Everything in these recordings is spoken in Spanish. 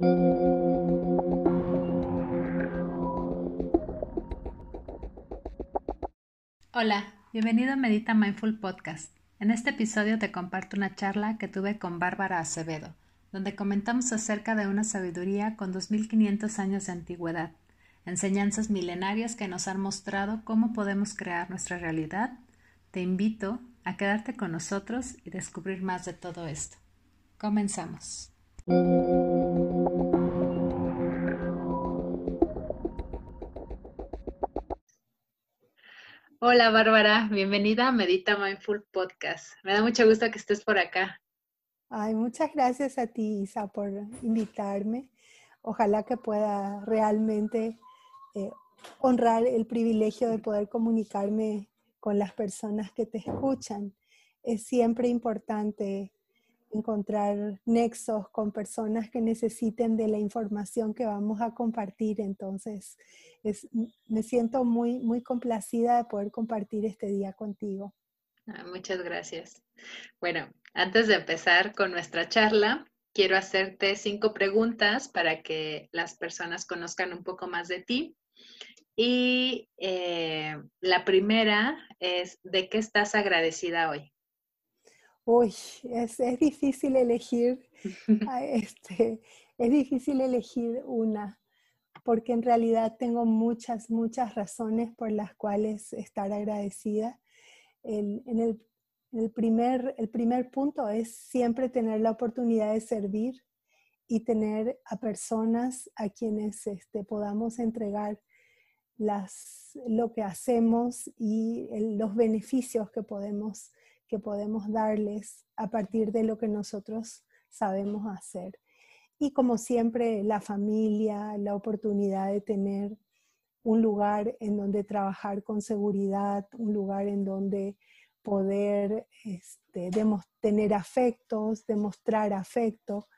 Hola, bienvenido a Medita Mindful Podcast. En este episodio te comparto una charla que tuve con Bárbara Acevedo, donde comentamos acerca de una sabiduría con 2500 años de antigüedad, enseñanzas milenarias que nos han mostrado cómo podemos crear nuestra realidad. Te invito a quedarte con nosotros y descubrir más de todo esto. Comenzamos. Hola Bárbara, bienvenida a Medita Mindful Podcast. Me da mucho gusto que estés por acá. Ay, muchas gracias a ti, Isa, por invitarme. Ojalá que pueda realmente eh, honrar el privilegio de poder comunicarme con las personas que te escuchan. Es siempre importante encontrar nexos con personas que necesiten de la información que vamos a compartir. Entonces, me siento muy, muy complacida de poder compartir este día contigo. Ah, muchas gracias. Bueno, antes de empezar con nuestra charla, quiero hacerte cinco preguntas para que las personas conozcan un poco más de ti. Y eh, la primera es, ¿de qué estás agradecida hoy? Uy, es, difícil elegir, este, es difícil elegir una, porque en realidad tengo muchas, muchas razones por las cuales estar agradecida. El, en el, primer, el primer punto es siempre tener la oportunidad de servir y tener a personas a quienes este, podamos entregar las, lo que hacemos y los beneficios que podemos que podemos darles a partir de lo que nosotros sabemos hacer. Y como siempre, la familia, la oportunidad de tener un lugar en donde trabajar con seguridad, un lugar en donde poder este, tener afectos, demostrar afecto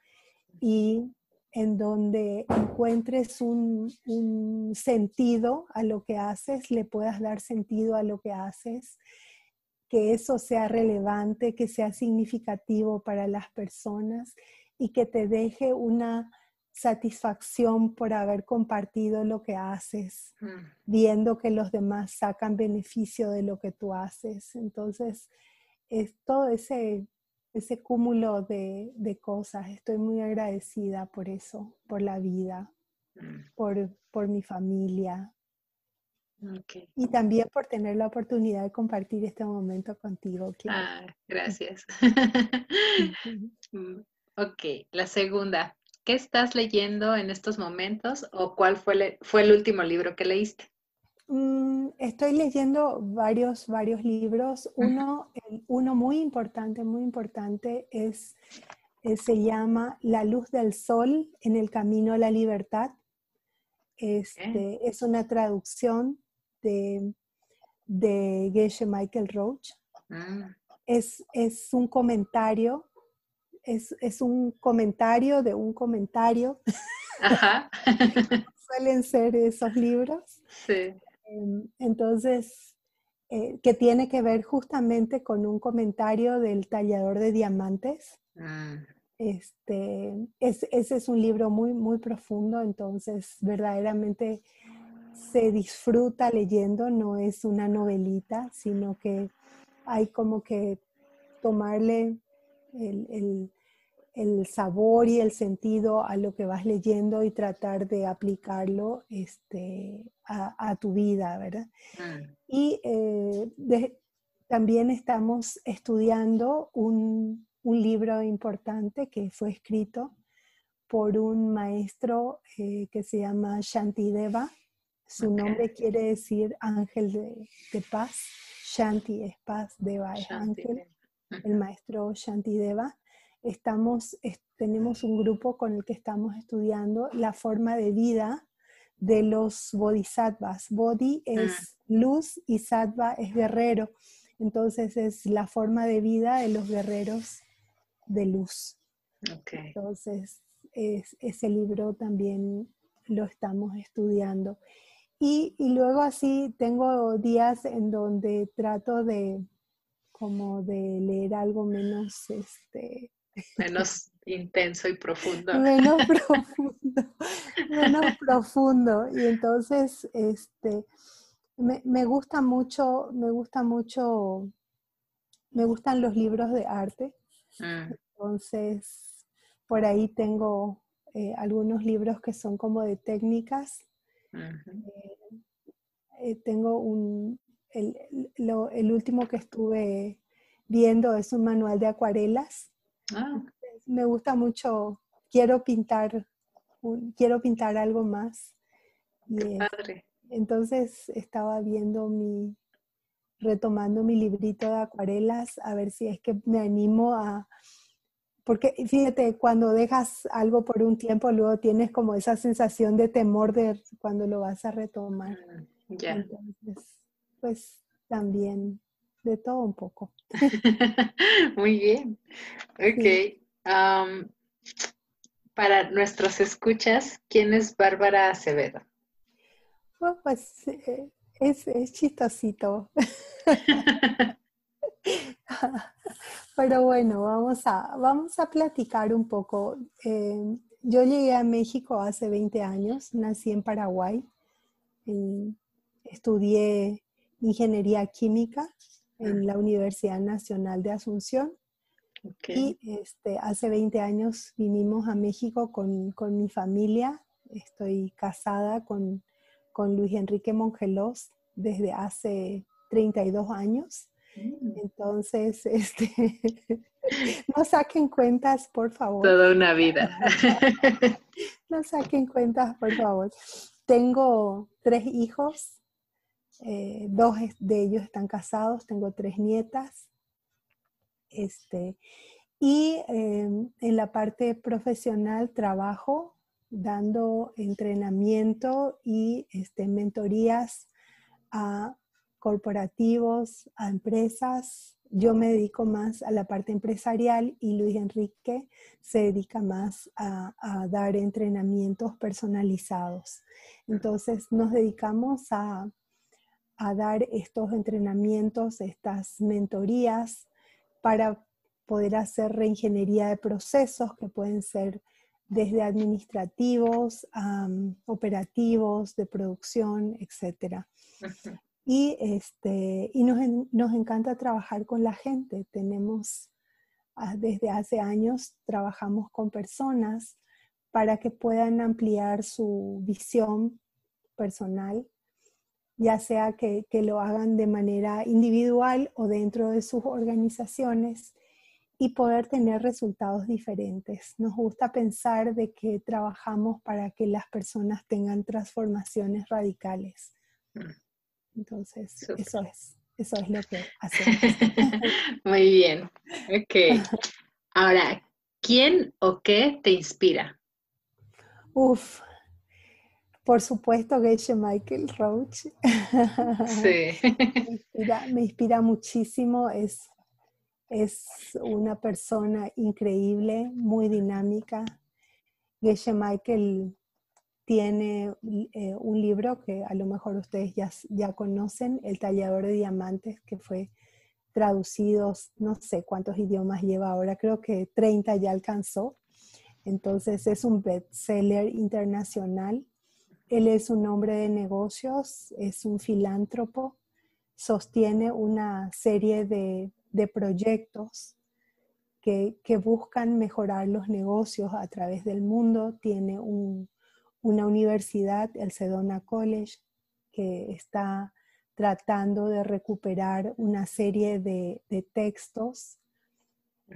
y en donde encuentres un, un, sentido a lo que haces, le puedas dar sentido a lo que haces que eso sea relevante, que sea significativo para las personas y que te deje una satisfacción por haber compartido lo que haces, mm. viendo que los demás sacan beneficio de lo que tú haces. Entonces, es todo ese, ese cúmulo de, cosas. Estoy muy agradecida por eso, por la vida, mm. por, por mi familia, y también por tener la oportunidad de compartir este momento contigo. Ah, gracias. Mm, ok, la segunda. ¿Qué estás leyendo en estos momentos o cuál fue, fue el último libro que leíste? Mm, estoy leyendo varios, varios libros. Uno, uno muy importante, muy importante es, eh, se llama La luz del sol en el camino a la libertad. Este, es una traducción de, de Geshe Michael Roach. Mm. Es, es, un comentario, es, es, un comentario de un comentario. Suelen ser esos libros. Sí. Em, entonces, eh, que tiene que ver justamente con un comentario del tallador de diamantes. Mm. Este, es, ese es un libro muy, muy profundo, entonces verdaderamente se disfruta leyendo, no es una novelita, sino que hay como que tomarle el, sabor y el sentido a lo que vas leyendo y tratar de aplicarlo este, a, tu vida, ¿verdad? Mm. Y eh, también estamos estudiando un, libro importante que fue escrito por un maestro eh, que se llama Shantideva, su nombre quiere decir ángel de, paz. Shanti es paz, Deva es ángel. El maestro Shanti Deva. Estamos, tenemos un grupo con el que estamos estudiando la forma de vida de los bodhisattvas. Bodhi es mm. luz y sattva es guerrero. Entonces es la forma de vida de los guerreros de luz. Entonces ese libro también lo estamos estudiando. Y, luego así tengo días en donde trato de como de leer algo menos este menos intenso y profundo. Menos profundo, menos profundo. Y entonces, este, me, gusta mucho, me gusta mucho, me gustan los libros de arte. Mm. Entonces, por ahí tengo eh, algunos libros que son como de técnicas. Eh, eh, tengo un, el, el, último que estuve viendo es un manual de acuarelas. Ah. Me gusta mucho, quiero pintar, quiero pintar algo más. padre. Entonces estaba viendo mi, retomando mi librito de acuarelas, a ver si es que me animo a, porque fíjate, cuando dejas algo por un tiempo, luego tienes como esa sensación de temor de cuando lo vas a retomar. Mm, ya. Entonces, pues también de todo un poco. Muy bien. Ok. para nuestros escuchas, ¿quién es Bárbara Acevedo? pues eh, es, es chistosito. Pero bueno, vamos a, vamos a platicar un poco. Eh, yo llegué a México hace 20 años, nací en Paraguay, estudié ingeniería química en la Universidad Nacional de Asunción. Y este, hace 20 años vinimos a México con, con mi familia. Estoy casada con con Luis Enrique Mongelos desde hace 32 años. Mm. Entonces, este, no saquen cuentas, por favor. Toda una vida. no saquen cuentas, por favor. Tengo tres hijos, eh, dos de ellos están casados, tengo tres nietas. Este, y em, en la parte profesional trabajo dando entrenamiento y este, mentorías a corporativos, a empresas. Yo me dedico más a la parte empresarial y Luis Enrique se dedica más a, dar entrenamientos personalizados. Entonces nos dedicamos a, dar estos entrenamientos, estas mentorías para poder hacer reingeniería de procesos que pueden ser desde administrativos, operativos, de producción, etc. Y, este, y nos, nos, encanta trabajar con la gente. Tenemos, ah, desde hace años, trabajamos con personas para que puedan ampliar su visión personal, ya sea que, que lo hagan de manera individual o dentro de sus organizaciones y poder tener resultados diferentes. Nos gusta pensar de que trabajamos para que las personas tengan transformaciones radicales. Entonces, eso es, eso es lo que hacemos. Muy bien. Ok. Ahora, ¿quién o qué te inspira? Uf, por supuesto que Michael Roach. Sí. me, inspira, me inspira muchísimo, es es una persona increíble, muy dinámica. Geshe Michael tiene eh, un libro que a lo mejor ustedes ya, ya conocen, El tallador de diamantes, que fue traducido, no sé cuántos idiomas lleva ahora, creo que 30 ya alcanzó. Entonces es un bestseller internacional. Él es un hombre de negocios, es un filántropo, sostiene una serie de de proyectos que, buscan mejorar los negocios a través del mundo. Tiene una universidad, el Sedona College, que está tratando de recuperar una serie de, textos.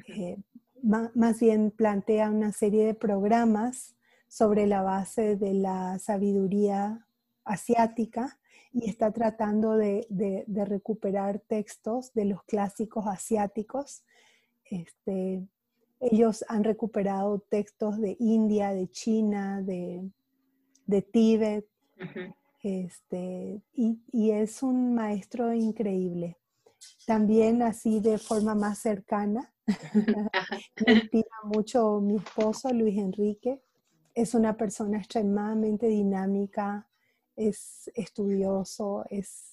Eh, más bien plantea una serie de programas sobre la base de la sabiduría asiática y está tratando de, recuperar textos de los clásicos asiáticos. Este, ellos han recuperado textos de India, de China, de, Tíbet, este, y, es un maestro increíble. También así de forma más cercana, me inspira mucho mi esposo Luis Enrique. Es una persona extremadamente dinámica, es estudioso, es...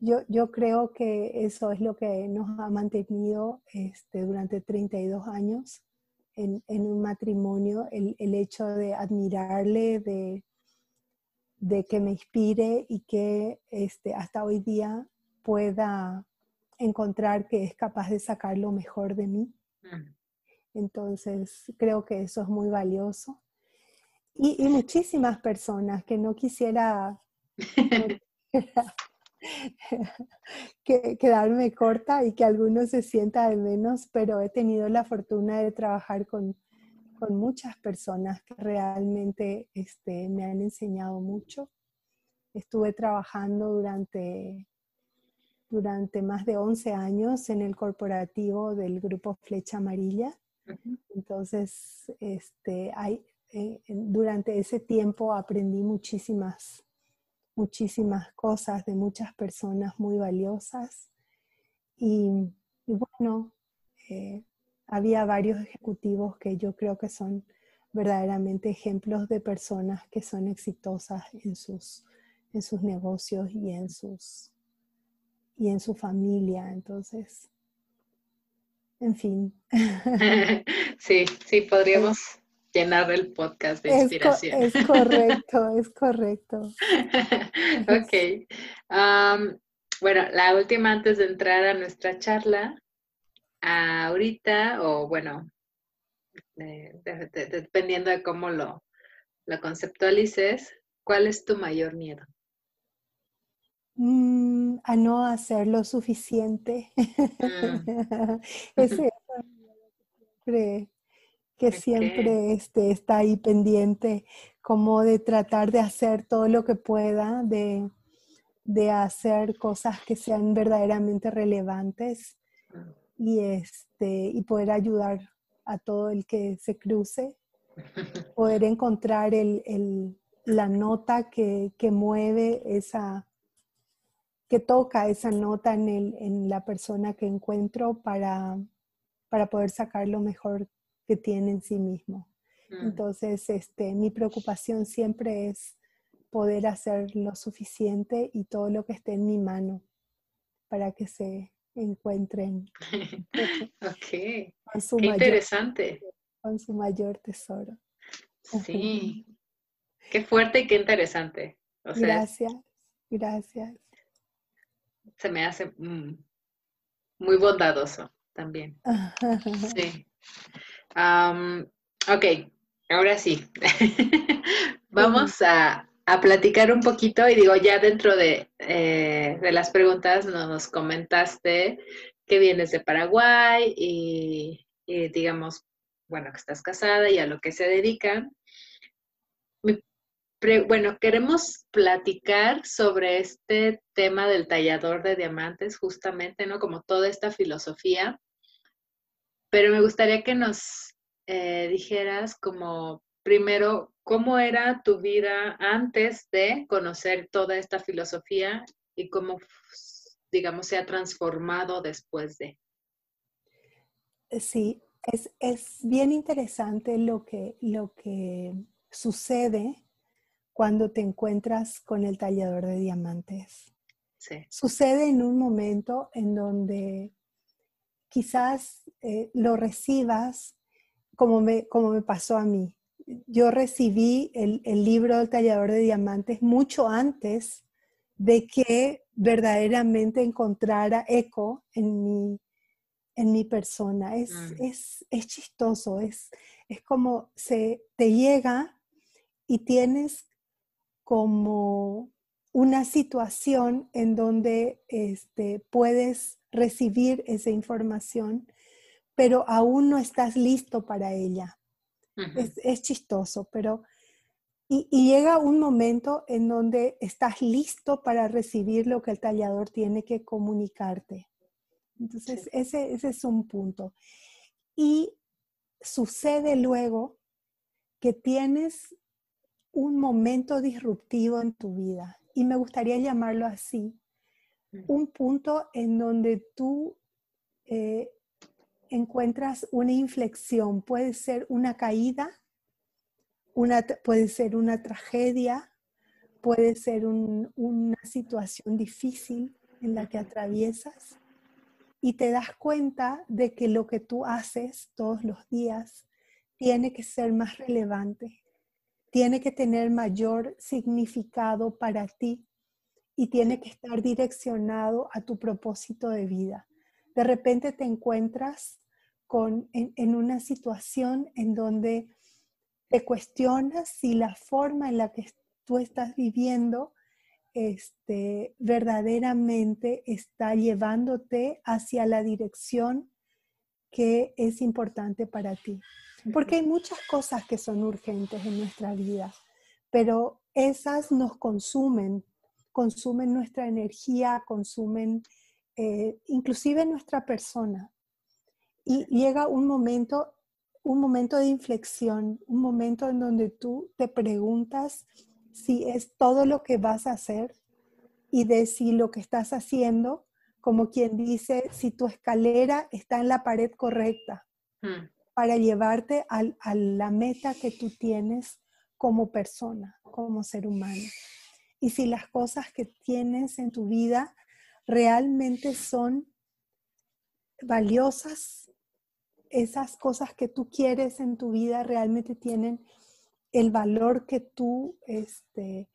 Yo, yo creo que eso es lo que nos ha mantenido este, durante 32 años en, un matrimonio, el, hecho de admirarle, de, de, que me inspire y que este, hasta hoy día pueda encontrar que es capaz de sacar lo mejor de mí. Mm. Entonces, creo que eso es muy valioso. Y, muchísimas personas que no quisiera, quedarme corta y que algunos se sienta de menos, pero he tenido la fortuna de trabajar con, muchas personas que realmente este, me han enseñado mucho. Estuve trabajando durante, durante más de 11 años en el corporativo del grupo Flecha Amarilla. Entonces, este, hay, eh, durante ese tiempo aprendí muchísimas, muchísimas cosas de muchas personas muy valiosas. Y, bueno, eh, había varios ejecutivos que yo creo que son verdaderamente ejemplos de personas que son exitosas en sus, en sus negocios y en, sus, y en su familia. Entonces, en fin. Sí, sí, podríamos llenar el podcast de inspiración. Es, correcto, es correcto. ok. bueno, la última antes de entrar a nuestra charla, ahorita, o bueno, dependiendo de cómo lo, lo conceptualices, ¿cuál es tu mayor miedo? Mm, a no hacer lo suficiente. Mm. Ese es que siempre este, está ahí pendiente, como de tratar de hacer todo lo que pueda, de, hacer cosas que sean verdaderamente relevantes y, este, y poder ayudar a todo el que se cruce, poder encontrar la nota que, mueve esa, que toca esa nota en, en la persona que encuentro para, para poder sacar lo mejor que tiene en sí mismo. Mm. Entonces, este, mi preocupación siempre es poder hacer lo suficiente y todo lo que esté en mi mano para que se encuentren. ok. Con su Qué interesante. Con su mayor tesoro. Sí. Qué fuerte y qué interesante. gracias, gracias. Se me hace mm, muy bondadoso también. sí ok, ahora sí. Vamos a, platicar un poquito y digo, ya dentro de, eh, de las preguntas nos comentaste que vienes de Paraguay y, digamos, bueno, que estás casada y a lo que se dedican. bueno, queremos platicar sobre este tema del tallador de diamantes, justamente, ¿no? Como toda esta filosofía pero me gustaría que nos eh, dijeras como primero cómo era tu vida antes de conocer toda esta filosofía y cómo, digamos, se ha transformado después de. Sí, es, es bien interesante lo que, lo que sucede cuando te encuentras con el tallador de diamantes. Sí. Sucede en un momento en donde quizás eh, lo recibas como me, como me pasó a mí. Yo recibí el, libro del tallador de diamantes mucho antes de que verdaderamente encontrara eco en mi, en mi persona. Es, mm. es, es chistoso, es, es como se te llega y tienes como una situación en donde este, puedes recibir esa información, pero aún no estás listo para ella. Es, chistoso, pero... Y, llega un momento en donde estás listo para recibir lo que el tallador tiene que comunicarte. Entonces, ese, ese es un punto. Y sucede luego que tienes un momento disruptivo en tu vida y me gustaría llamarlo así, un punto en donde tú eh, encuentras una inflexión. Puede ser una caída, una, puede ser una tragedia, puede ser una situación difícil en la que atraviesas y te das cuenta de que lo que tú haces todos los días tiene que ser más relevante, tiene que tener mayor significado para ti y tiene que estar direccionado a tu propósito de vida. De repente te encuentras con, en, una situación en donde te cuestionas si la forma en la que tú estás viviendo este, verdaderamente está llevándote hacia la dirección que es importante para ti. Porque hay muchas cosas que son urgentes en nuestra vida, pero esas nos consumen, consumen nuestra energía, consumen eh, inclusive nuestra persona. Y llega un momento, un momento de inflexión, un momento en donde tú te preguntas si es todo lo que vas a hacer y de si lo que estás haciendo como quien dice, si tu escalera está en la pared correcta hmm. para llevarte a la meta que tú tienes como persona, como ser humano. Y si las cosas que tienes en tu vida realmente son valiosas, esas cosas que tú quieres en tu vida realmente tienen el valor que tú este,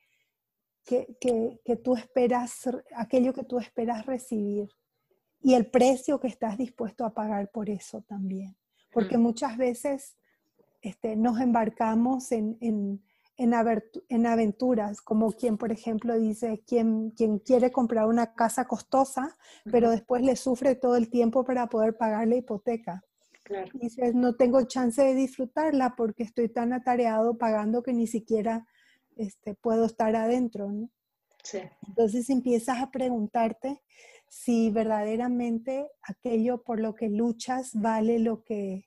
que, tú esperas, aquello que tú esperas recibir y el precio que estás dispuesto a pagar por eso también. Porque muchas veces este, nos embarcamos en, en, en, aventuras, como quien, por ejemplo, dice, quien, quien quiere comprar una casa costosa, pero después le sufre todo el tiempo para poder pagar la hipoteca. Claro. Dices, no tengo chance de disfrutarla porque estoy tan atareado pagando que ni siquiera este, puedo estar adentro, ¿no? Sí. Entonces empiezas a preguntarte si verdaderamente aquello por lo que luchas vale lo que,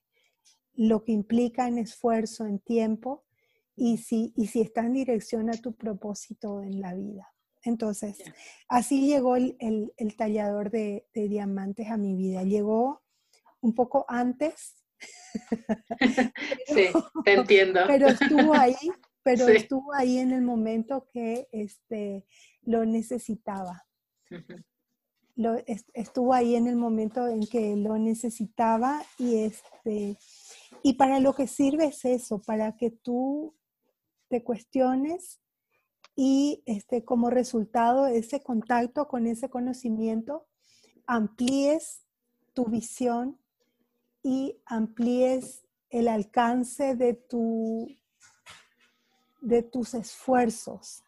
lo que implica en esfuerzo, en tiempo, y si, y si está en dirección a tu propósito en la vida. Entonces, así llegó el, el, tallador de, de, diamantes a mi vida. Llegó un poco antes. sí, te entiendo. Pero estuvo ahí pero estuvo ahí en el momento que este, lo necesitaba. lo, estuvo ahí en el momento en que lo necesitaba y, este, y para lo que sirve es eso, para que tú te cuestiones y este, como resultado ese contacto con ese conocimiento, amplíes tu visión y amplíes el alcance de tu de tus esfuerzos.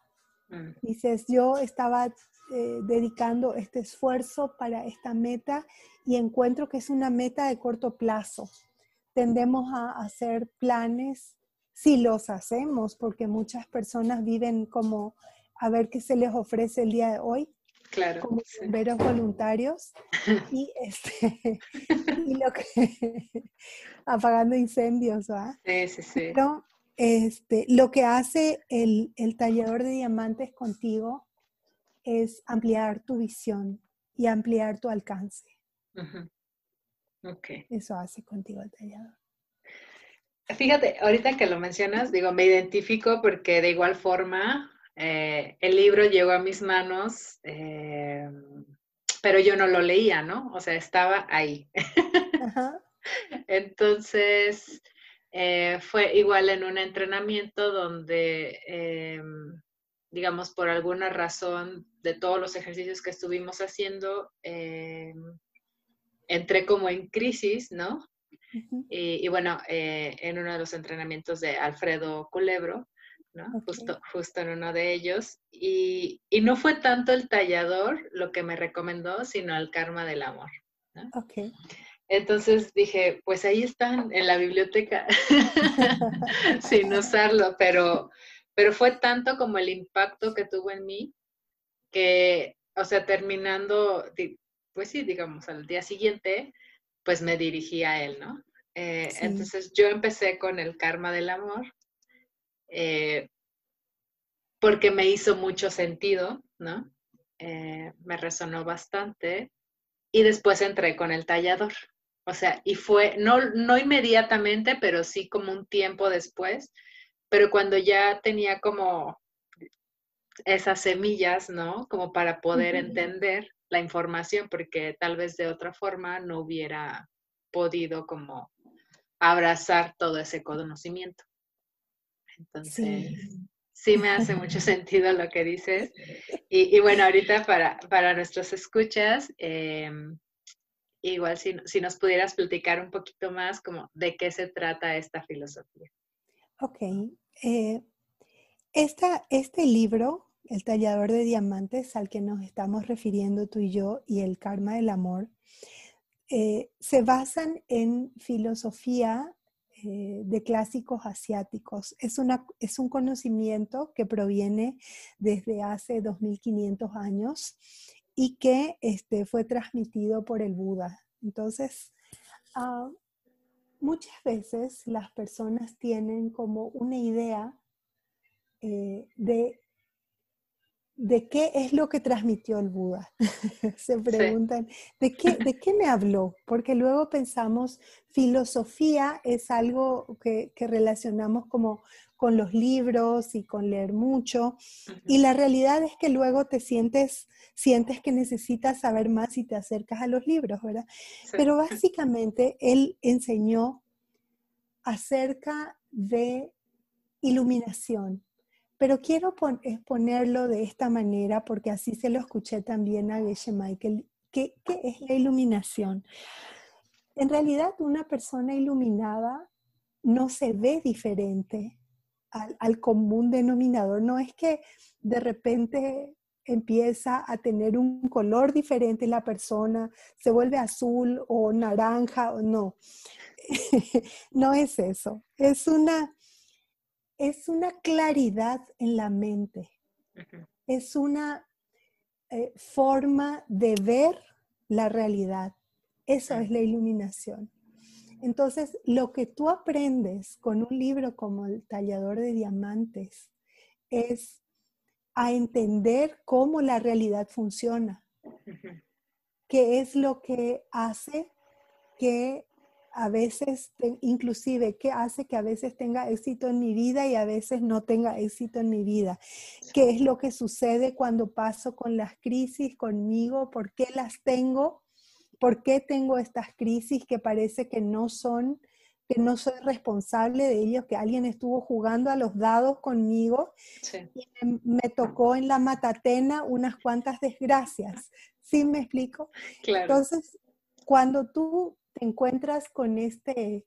Mm. Dices, yo estaba eh, dedicando este esfuerzo para esta meta y encuentro que es una meta de corto plazo. Tendemos a hacer planes, si los hacemos, porque muchas personas viven como a ver qué se les ofrece el día de hoy. Claro. Como bomberos voluntarios y, este, y lo que apagando incendios, ¿va? Sí, sí, sí. Este, lo que hace el, tallador de diamantes contigo es ampliar tu visión y ampliar tu alcance. Eso hace contigo el tallador. Fíjate, ahorita que lo mencionas, digo, me identifico porque de igual forma eh, el libro llegó a mis manos, eh, pero yo no lo leía, ¿no? O sea, estaba ahí. Entonces, eh, fue igual en un entrenamiento donde, digamos, por alguna razón de todos los ejercicios que estuvimos haciendo, entré como en crisis, ¿no? y, bueno, en uno de los entrenamientos de Alfredo Culebro, ¿no? Justo, justo en uno de ellos. Y, y, no fue tanto el tallador lo que me recomendó, sino el karma del amor. ¿no? Okay. Entonces dije, pues ahí están en la biblioteca, sin usarlo, pero, pero fue tanto como el impacto que tuvo en mí que, o sea, terminando, pues sí, digamos, al día siguiente, pues me dirigí a él, ¿no? Eh, entonces yo empecé con el karma del amor, eh, porque me hizo mucho sentido, ¿no? Eh, me resonó bastante y después entré con el tallador. O sea, y fue, no, no inmediatamente, pero sí como un tiempo después, pero cuando ya tenía como esas semillas, ¿no? Como para poder entender la información, porque tal vez de otra forma no hubiera podido como abrazar todo ese conocimiento. Entonces, sí, me hace mucho sentido lo que dices. Y, bueno, ahorita para, para nuestros escuchas, em, igual si, si, nos pudieras platicar un poquito más como de qué se trata esta filosofía. Ok. Eh, este libro, El tallador de diamantes, al que nos estamos refiriendo tú y yo, y el karma del amor, eh, se basan en filosofía eh, de clásicos asiáticos. Es, una, es un conocimiento que proviene desde hace 2500 años y que este, fue transmitido por el Buda. Entonces, ah, muchas veces las personas tienen como una idea eh, de ¿de qué es lo que transmitió el Buda? Se preguntan, ¿de, qué, ¿de qué me habló? Porque luego pensamos, filosofía es algo que, relacionamos como con los libros y con leer mucho, y la realidad es que luego te sientes, sientes que necesitas saber más y te acercas a los libros, ¿verdad? Pero básicamente él enseñó acerca de iluminación, pero quiero exponerlo de esta manera porque así se lo escuché también a Geshe Michael. ¿Qué, es la iluminación? En realidad, una persona iluminada no se ve diferente al, al, común denominador. No es que de repente empieza a tener un color diferente la persona, se vuelve azul o naranja o no. no es eso. Es una es una claridad en la mente, es una eh, forma de ver la realidad. Eso es la iluminación. Entonces, lo que tú aprendes con un libro como El tallador de diamantes es a entender cómo la realidad funciona, qué es lo que hace que a veces, inclusive, qué hace que a veces tenga éxito en mi vida y a veces no tenga éxito en mi vida. ¿Qué es lo que sucede cuando paso con las crisis conmigo? ¿Por qué las tengo? ¿Por qué tengo estas crisis que parece que no son, que no soy responsable de ellos, que alguien estuvo jugando a los dados conmigo y me, tocó en la matatena unas cuantas desgracias? ¿Sí me explico? Entonces, cuando tú te encuentras con, este,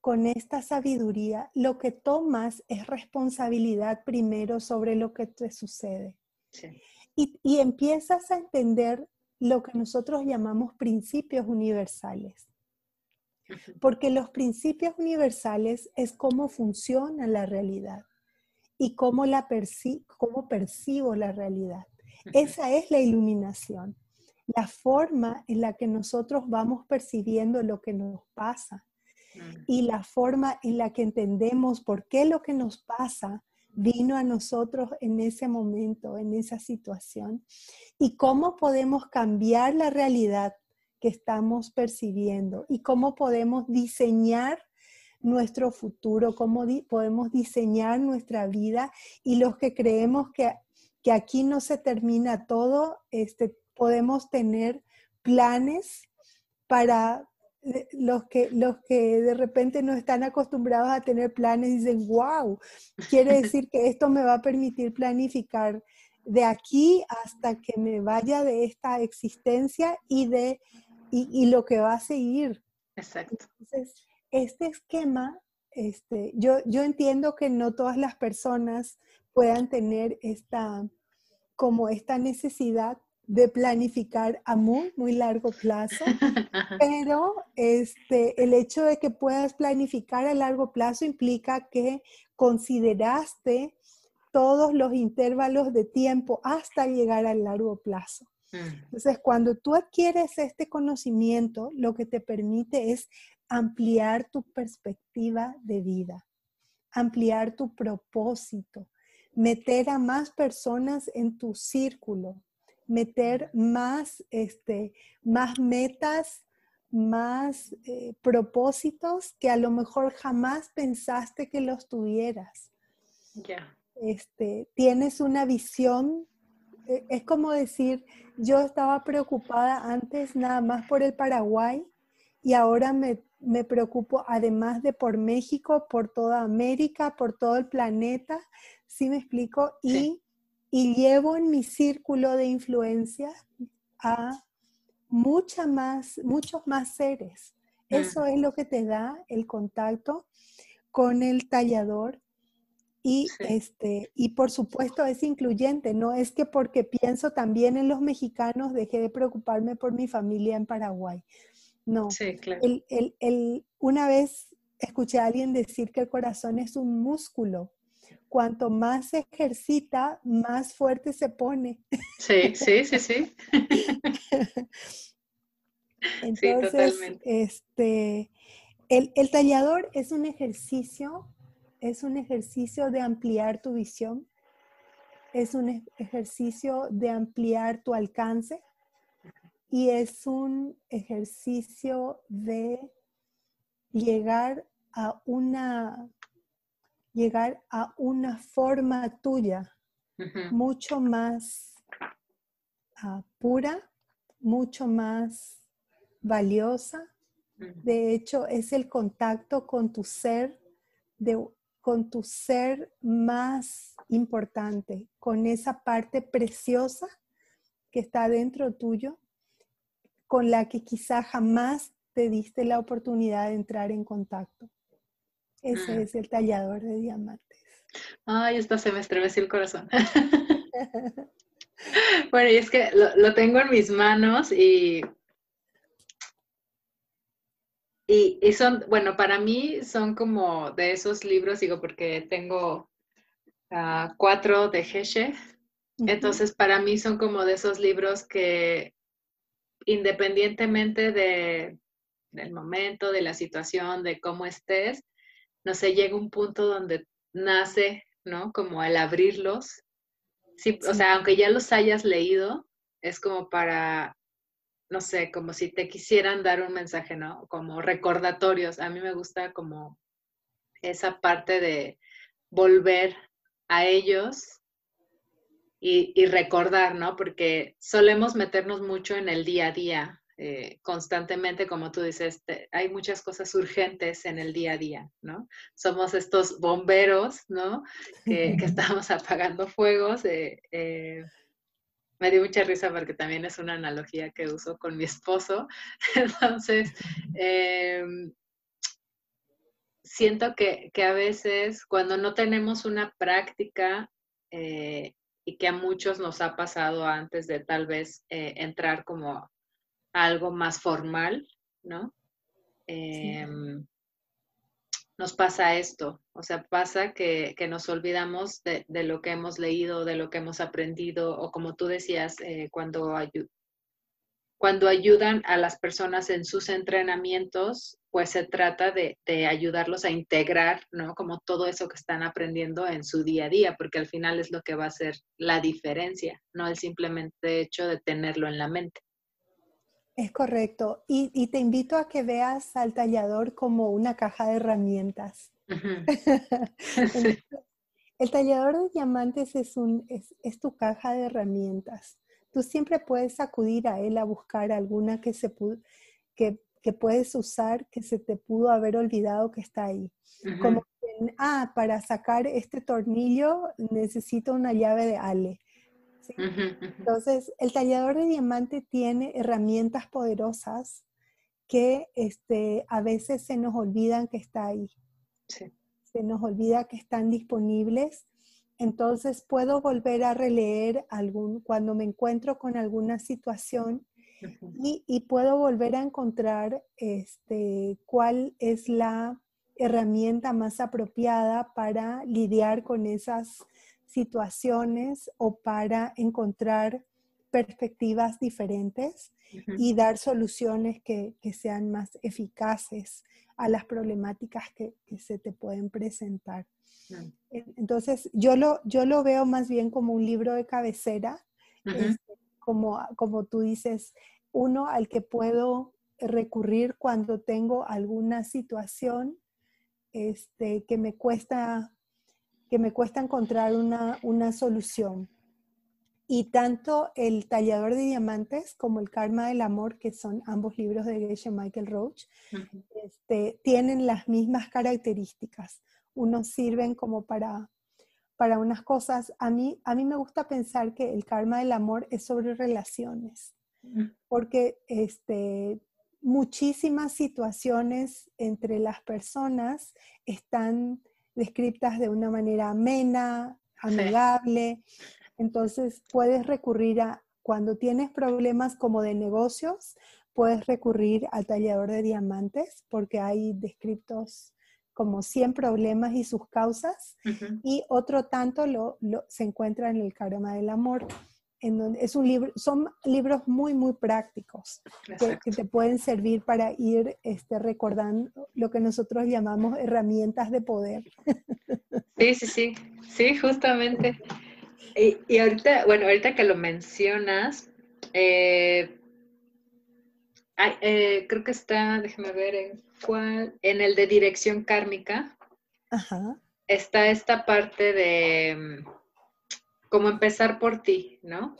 con esta sabiduría, lo que tomas es responsabilidad primero sobre lo que te sucede. Y, y empiezas a entender lo que nosotros llamamos principios universales. Porque los principios universales es cómo funciona la realidad y cómo, la cómo percibo la realidad. Esa es la iluminación la forma en la que nosotros vamos percibiendo lo que nos pasa mm. y la forma en la que entendemos por qué lo que nos pasa vino a nosotros en ese momento, en esa situación, y cómo podemos cambiar la realidad que estamos percibiendo y cómo podemos diseñar nuestro futuro, cómo podemos diseñar nuestra vida y los que creemos que, que aquí no se termina todo, este, podemos tener planes para eh, los que, los que de repente no están acostumbrados a tener planes y dicen, wow, quiere decir que esto me va a permitir planificar de aquí hasta que me vaya de esta existencia y de y, lo que va a seguir. Exacto. Entonces, este esquema, este, yo, yo entiendo que no todas las personas puedan tener esta, como esta necesidad de planificar a muy, muy largo plazo, pero este, el hecho de que puedas planificar a largo plazo implica que consideraste todos los intervalos de tiempo hasta llegar al largo plazo. Mm. Entonces, cuando tú adquieres este conocimiento, lo que te permite es ampliar tu perspectiva de vida, ampliar tu propósito, meter a más personas en tu círculo, meter más, este, más metas, más eh, propósitos que a lo mejor jamás pensaste que los tuvieras. Ya. Este, tienes una visión, e, es como decir, yo estaba preocupada antes nada más por el Paraguay y ahora me, me preocupo además de por México, por toda América, por todo el planeta, ¿sí me explico? Y, y llevo en mi círculo de influencia a mucha más, muchos más seres. Eso es lo que te da el contacto con el tallador y, este, y por supuesto es incluyente, no es que porque pienso también en los mexicanos dejé de preocuparme por mi familia en Paraguay. No, sí, claro. el, una vez escuché a alguien decir que el corazón es un músculo. Cuanto más se ejercita, más fuerte se pone. Sí, sí, sí, sí. Entonces, este, el, el tallador es un ejercicio es un ejercicio de ampliar tu visión, es un ejercicio de ampliar tu alcance y es un ejercicio de llegar a una llegar a una forma tuya mucho más ah, pura, mucho más valiosa. De hecho, es el contacto con tu ser de con tu ser más importante, con esa parte preciosa que está dentro tuyo, con la que quizá jamás te diste la oportunidad de entrar en contacto. Ese mm. es el tallador de diamantes. Ay, esta se me estremeció el corazón. bueno, y es que lo tengo en mis manos y y, son, bueno, para mí son como de esos libros, digo, porque tengo ah, cuatro de Geshe. Entonces, para mí son como de esos libros que independientemente de, del momento, de la situación, de cómo estés, no sé, llega un punto donde nace, ¿no? Como al abrirlos. sí. O sea, aunque ya los hayas leído, es como para no sé, como si te quisieran dar un mensaje, ¿no? Como recordatorios. A mí me gusta como esa parte de volver a ellos y, recordar, ¿no? Porque solemos meternos mucho en el día a día, eh, constantemente, como tú dices, hay muchas cosas urgentes en el día a día, ¿no? Somos estos bomberos, ¿no? Que, estamos apagando fuegos. Eh, eh, me dio mucha risa porque también es una analogía que uso con mi esposo. Entonces, em, siento que, a veces cuando no tenemos una práctica y que a muchos nos ha pasado antes de tal vez entrar como algo más formal, ¿no? Em, nos pasa esto, o sea, pasa que, nos olvidamos de, lo que hemos leído, de lo que hemos aprendido, o como tú decías, eh, cuando, cuando ayudan a las personas en sus entrenamientos, pues se trata de, ayudarlos a integrar, ¿no? Como todo eso que están aprendiendo en su día a día, porque al final es lo que va a hacer la diferencia, no el simplemente hecho de tenerlo en la mente. Es correcto. Y, te invito a que veas al tallador como una caja de herramientas. El tallador de diamantes es, un, es, tu caja de herramientas. Tú siempre puedes acudir a él a buscar alguna que, se que, que puedes usar que se te pudo haber olvidado que está ahí. Como, ah, para sacar este tornillo necesito una llave de Ale entonces, el tallador de diamante tiene herramientas poderosas que este, a veces se nos olvidan que está ahí. Se nos olvida que están disponibles. Entonces puedo volver a releer algún, cuando me encuentro con alguna situación y, puedo volver a encontrar este, cuál es la herramienta más apropiada para lidiar con esas situaciones o para encontrar perspectivas diferentes y dar soluciones que, sean más eficaces a las problemáticas que, se te pueden presentar. Entonces, yo lo, yo lo veo más bien como un libro de cabecera, este, como, como tú dices, uno al que puedo recurrir cuando tengo alguna situación este, que me cuesta que me cuesta encontrar una, solución. Y tanto el tallador de diamantes como el karma del amor, que son ambos libros de Geshe Michael Roach, este, tienen las mismas características. Unos sirven como para, para unas cosas. A mí, a mí me gusta pensar que el karma del amor es sobre relaciones, porque este, muchísimas situaciones entre las personas están descritas de una manera amena, amigable. Entonces puedes recurrir a, cuando tienes problemas como de negocios, puedes recurrir al tallador de diamantes porque hay descritos como 100 problemas y sus causas. Y otro tanto lo, se encuentra en el karma del amor. En donde es un libro, son libros muy, muy prácticos que, te pueden servir para ir este, recordando lo que nosotros llamamos herramientas de poder. Sí, sí, sí, sí, justamente. Y, ahorita, bueno, ahorita que lo mencionas, eh, eh, creo que está, déjame ver en cuál, en el de dirección kármica, está esta parte de cómo empezar por ti, ¿no?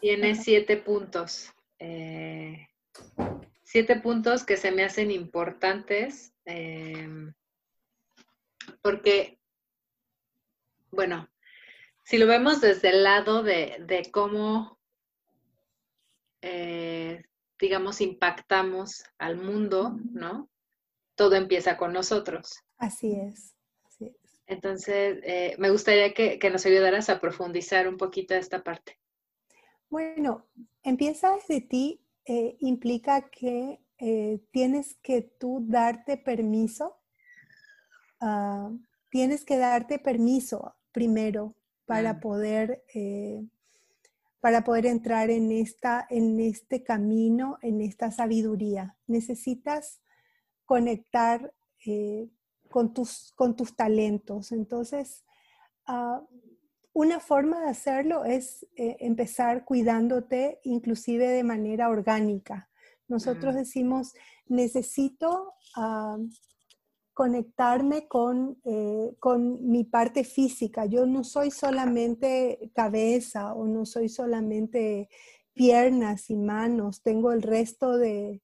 Tiene siete puntos. Eh, siete puntos que se me hacen importantes porque, bueno, si lo vemos desde el lado de, cómo, eh, digamos, impactamos al mundo, ¿no? Todo empieza con nosotros. Así es. Entonces, eh, me gustaría que, nos ayudaras a profundizar un poquito esta parte. Bueno, empieza desde ti, eh, implica que tienes que tú darte permiso, ah, tienes que darte permiso primero para poder, eh, para poder entrar en, esta, en este camino, en esta sabiduría. Necesitas conectar eh, con, tus, con tus talentos. Entonces, ah, una forma de hacerlo es eh, empezar cuidándote inclusive de manera orgánica. Nosotros decimos, necesito ah, conectarme eh, con, mi parte física. Yo no soy solamente cabeza o no soy solamente piernas y manos, tengo el resto de,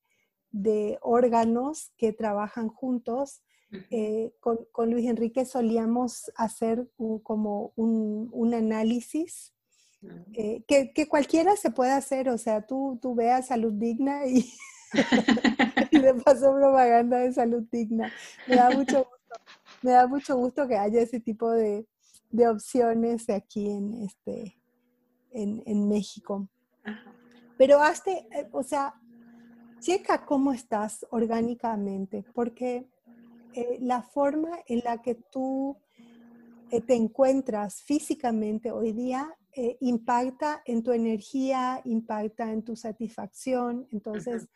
órganos que trabajan juntos. Eh, con, Luis Enrique solíamos hacer como un, análisis eh, que, cualquiera se puede hacer, o sea, tú, tú veas salud digna y, y de paso propaganda de salud digna. Me da mucho gusto, me da mucho gusto que haya ese tipo de, de opciones aquí en, este, en, en México. Pero hazte, eh, o sea, checa cómo estás orgánicamente, porque eh, la forma en la que tú eh, te encuentras físicamente hoy día impacta en tu energía, impacta en tu satisfacción. Entonces,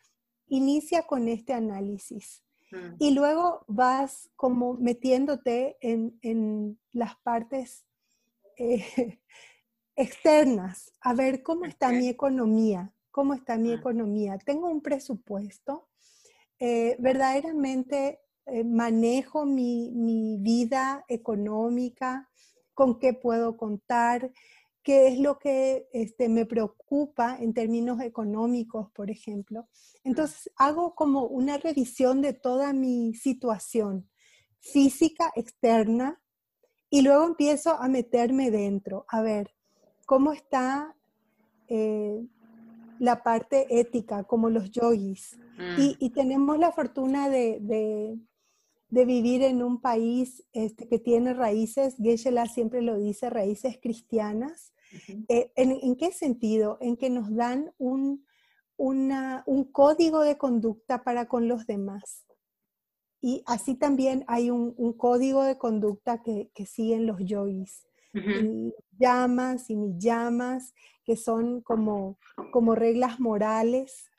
inicia con este análisis. Mm. Y luego vas como metiéndote en, las partes eh, externas, a ver cómo está mi economía, cómo está mi ah. economía. Tengo un presupuesto, eh, verdaderamente eh, manejo mi, mi, vida económica, con qué puedo contar, qué es lo que este, me preocupa en términos económicos, por ejemplo. Entonces hago como una revisión de toda mi situación física, externa, y luego empiezo a meterme dentro, a ver cómo está eh, la parte ética, como los yogis. Y, mm. tenemos la fortuna de de vivir en un país este, que tiene raíces, geshe siempre lo dice, raíces cristianas. Eh, ¿en, qué sentido? En que nos dan un, un código de conducta para con los demás. Y así también hay un, código de conducta que, siguen los yogis. Llamas y ni llamas, que son como, como reglas morales,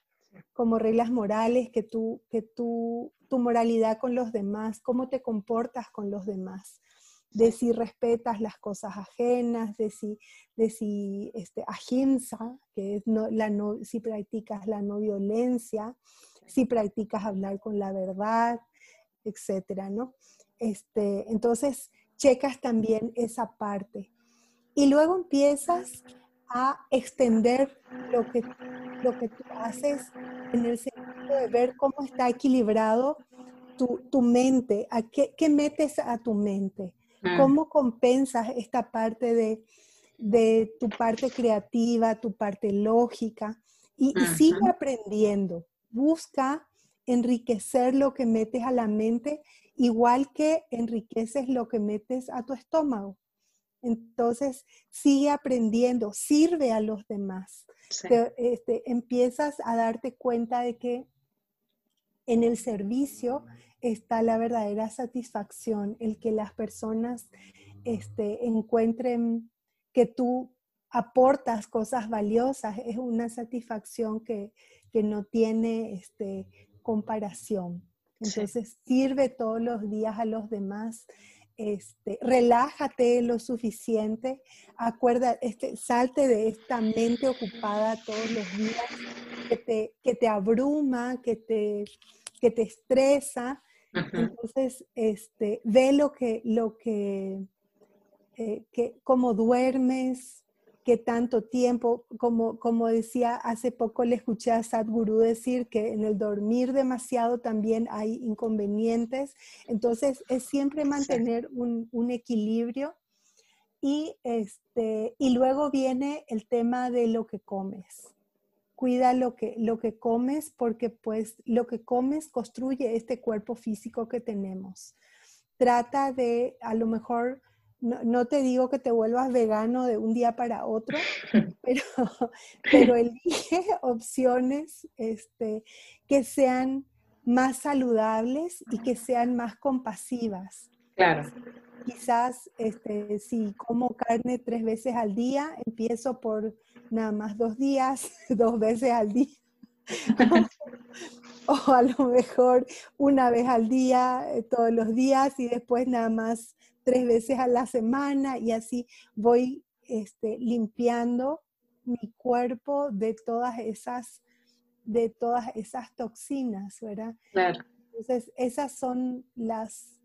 como reglas morales que tú, que tú tu moralidad con los demás, cómo te comportas con los demás, de si respetas las cosas ajenas, de si, de si este, ahimsa, que es no, la no, si practicas la no violencia, si practicas hablar con la verdad, etcétera, ¿no? Este, entonces, checas también esa parte. Y luego empiezas a extender lo que, lo que tú haces en el sentido de ver cómo está equilibrado tu, mente, a qué, metes a tu mente, mm. cómo compensas esta parte de, tu parte creativa, tu parte lógica, y, sigue aprendiendo. Busca enriquecer lo que metes a la mente, igual que enriqueces lo que metes a tu estómago. Entonces, sigue aprendiendo, sirve a los demás. este, empiezas a darte cuenta de que en el servicio está la verdadera satisfacción, el que las personas este, encuentren que tú aportas cosas valiosas, es una satisfacción que, no tiene este, comparación. Entonces sirve todos los días a los demás. Este, relájate lo suficiente, acuerda, este, salte de esta mente ocupada todos los días que te, que te abruma, que te, que te estresa. Entonces, este, ve lo que, lo que, eh, que, cómo duermes, qué tanto tiempo, como, como decía hace poco, le escuché a Sadhguru decir que en el dormir demasiado también hay inconvenientes. Entonces, es siempre mantener un, un equilibrio. Y, este, y luego viene el tema de lo que comes cuida lo que, lo que comes porque pues lo que comes construye este cuerpo físico que tenemos. Trata de, a lo mejor, no, te digo que te vuelvas vegano de un día para otro, pero, pero elige opciones este, que sean más saludables y que sean más compasivas. Claro. Quizás este, si como carne tres veces al día, empiezo por nada más dos días, dos veces al día. o a lo mejor una vez al día, eh, todos los días, y después nada más tres veces a la semana, y así voy este, limpiando mi cuerpo de todas esas de todas esas toxinas, ¿verdad? Claro. Entonces, esas son las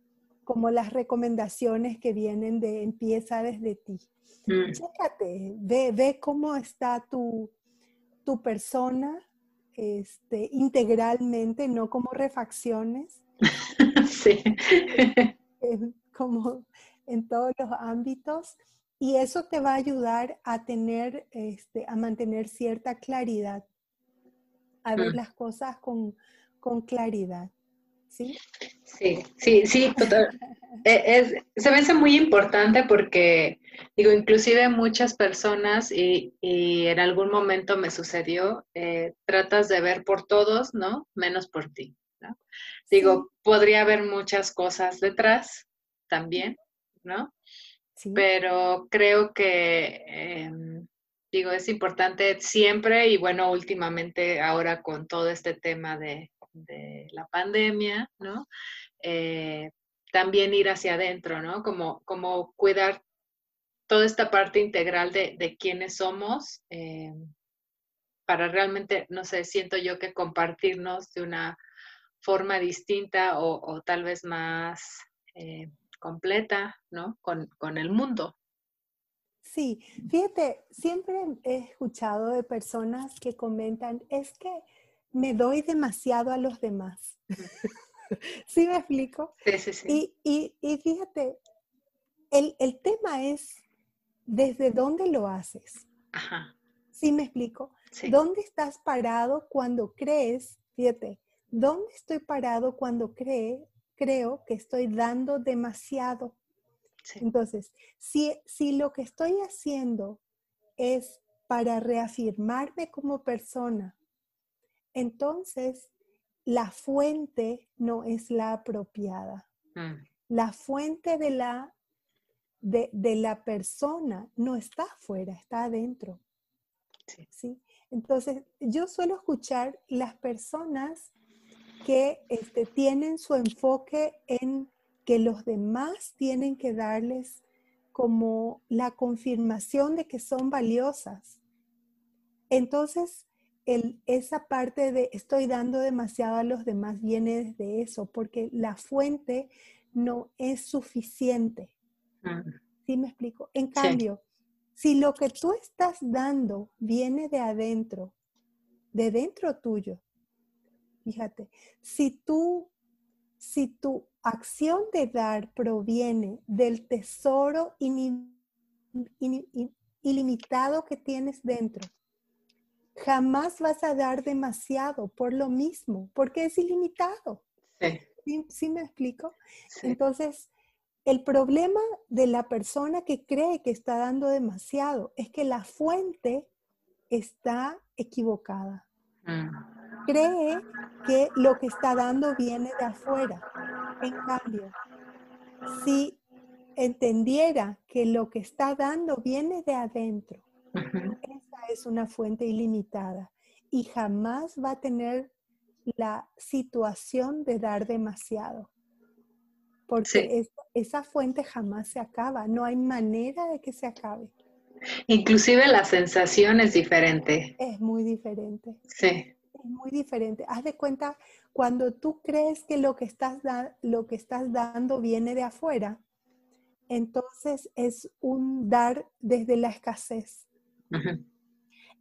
como las recomendaciones que vienen de empieza desde ti. Mm. Chécate, ve, ve cómo está tu, tu persona este, integralmente, no como refacciones. sí. Como en todos los ámbitos. Y eso te va a ayudar a tener, este, a mantener cierta claridad, a ver mm. las cosas con, con claridad. ¿sí? Sí, sí, sí, e, se me hace muy importante porque, digo, inclusive muchas personas, y, en algún momento me sucedió, eh, tratas de ver por todos, ¿no? Menos por ti, ¿no? Digo, podría haber muchas cosas detrás también, ¿no? Sí. Pero creo que, em, digo, es importante siempre y bueno, últimamente ahora con todo este tema de de la pandemia, ¿no? Eh, también ir hacia adentro, ¿no? Como, como cuidar toda esta parte integral de, de quiénes somos, eh, para realmente, no sé, siento yo que compartirnos de una forma distinta o, tal vez más eh, completa, ¿no? Con, con el mundo. Sí, fíjate, siempre he escuchado de personas que comentan, es que me doy demasiado a los demás. ¿Sí me explico? Sí, sí, sí. Y, fíjate, el, tema es desde dónde lo haces. Ajá. ¿Sí me explico? ¿Dónde estás parado cuando crees, fíjate, dónde estoy parado cuando cree, creo que estoy dando demasiado? Entonces, si, si lo que estoy haciendo es para reafirmarme como persona, entonces la fuente no es la apropiada. Mm. La fuente de la, de, la persona no está afuera, está adentro. Sí. Entonces, yo suelo escuchar las personas que este, tienen su enfoque en que los demás tienen que darles como la confirmación de que son valiosas. Entonces, esa parte de estoy dando demasiado a los demás viene desde eso, porque la fuente no es suficiente. ¿Sí me explico? En cambio, Si lo que tú estás dando viene de adentro, de dentro tuyo, fíjate, si tú, si tu acción de dar proviene del tesoro ilimitado que tienes dentro, jamás vas a dar demasiado por lo mismo, porque es ilimitado. Sí. ¿Sí, me explico? Entonces, el problema de la persona que cree que está dando demasiado es que la fuente está equivocada. Mm. Cree que lo que está dando viene de afuera. En cambio, si entendiera que lo que está dando viene de adentro, esa es una fuente ilimitada y jamás va a tener la situación de dar demasiado porque esa fuente jamás se acaba, no hay manera de que se acabe. Inclusive la sensación es diferente. Es muy diferente. Sí. Es muy diferente. Haz de cuenta, cuando tú crees que lo que estás, lo que estás dando viene de afuera, entonces es un dar desde la escasez.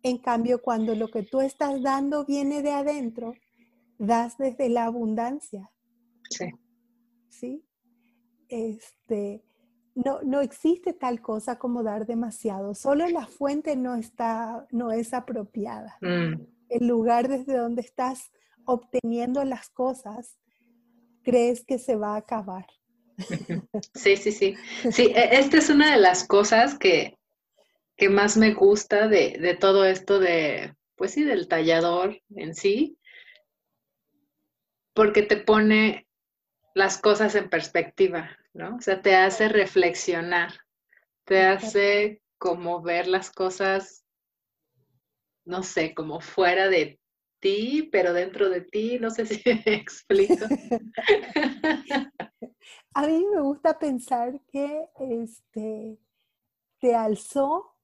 En cambio, cuando lo que tú estás dando viene de adentro, das desde la abundancia. Sí. ¿Sí? este, no, no existe tal cosa como dar demasiado, solo la fuente no, está, no es apropiada. Mm. El lugar desde donde estás obteniendo las cosas, crees que se va a acabar. Sí, sí, sí. Sí, e, esta es una de las cosas que, que más me gusta de, de, todo esto de, pues sí, del tallador en sí, porque te pone las cosas en perspectiva, ¿no? O sea, te hace reflexionar, te hace como ver las cosas, no sé, como fuera de ti, pero dentro de ti, no sé si me explico. A mí me gusta pensar que este, te alzó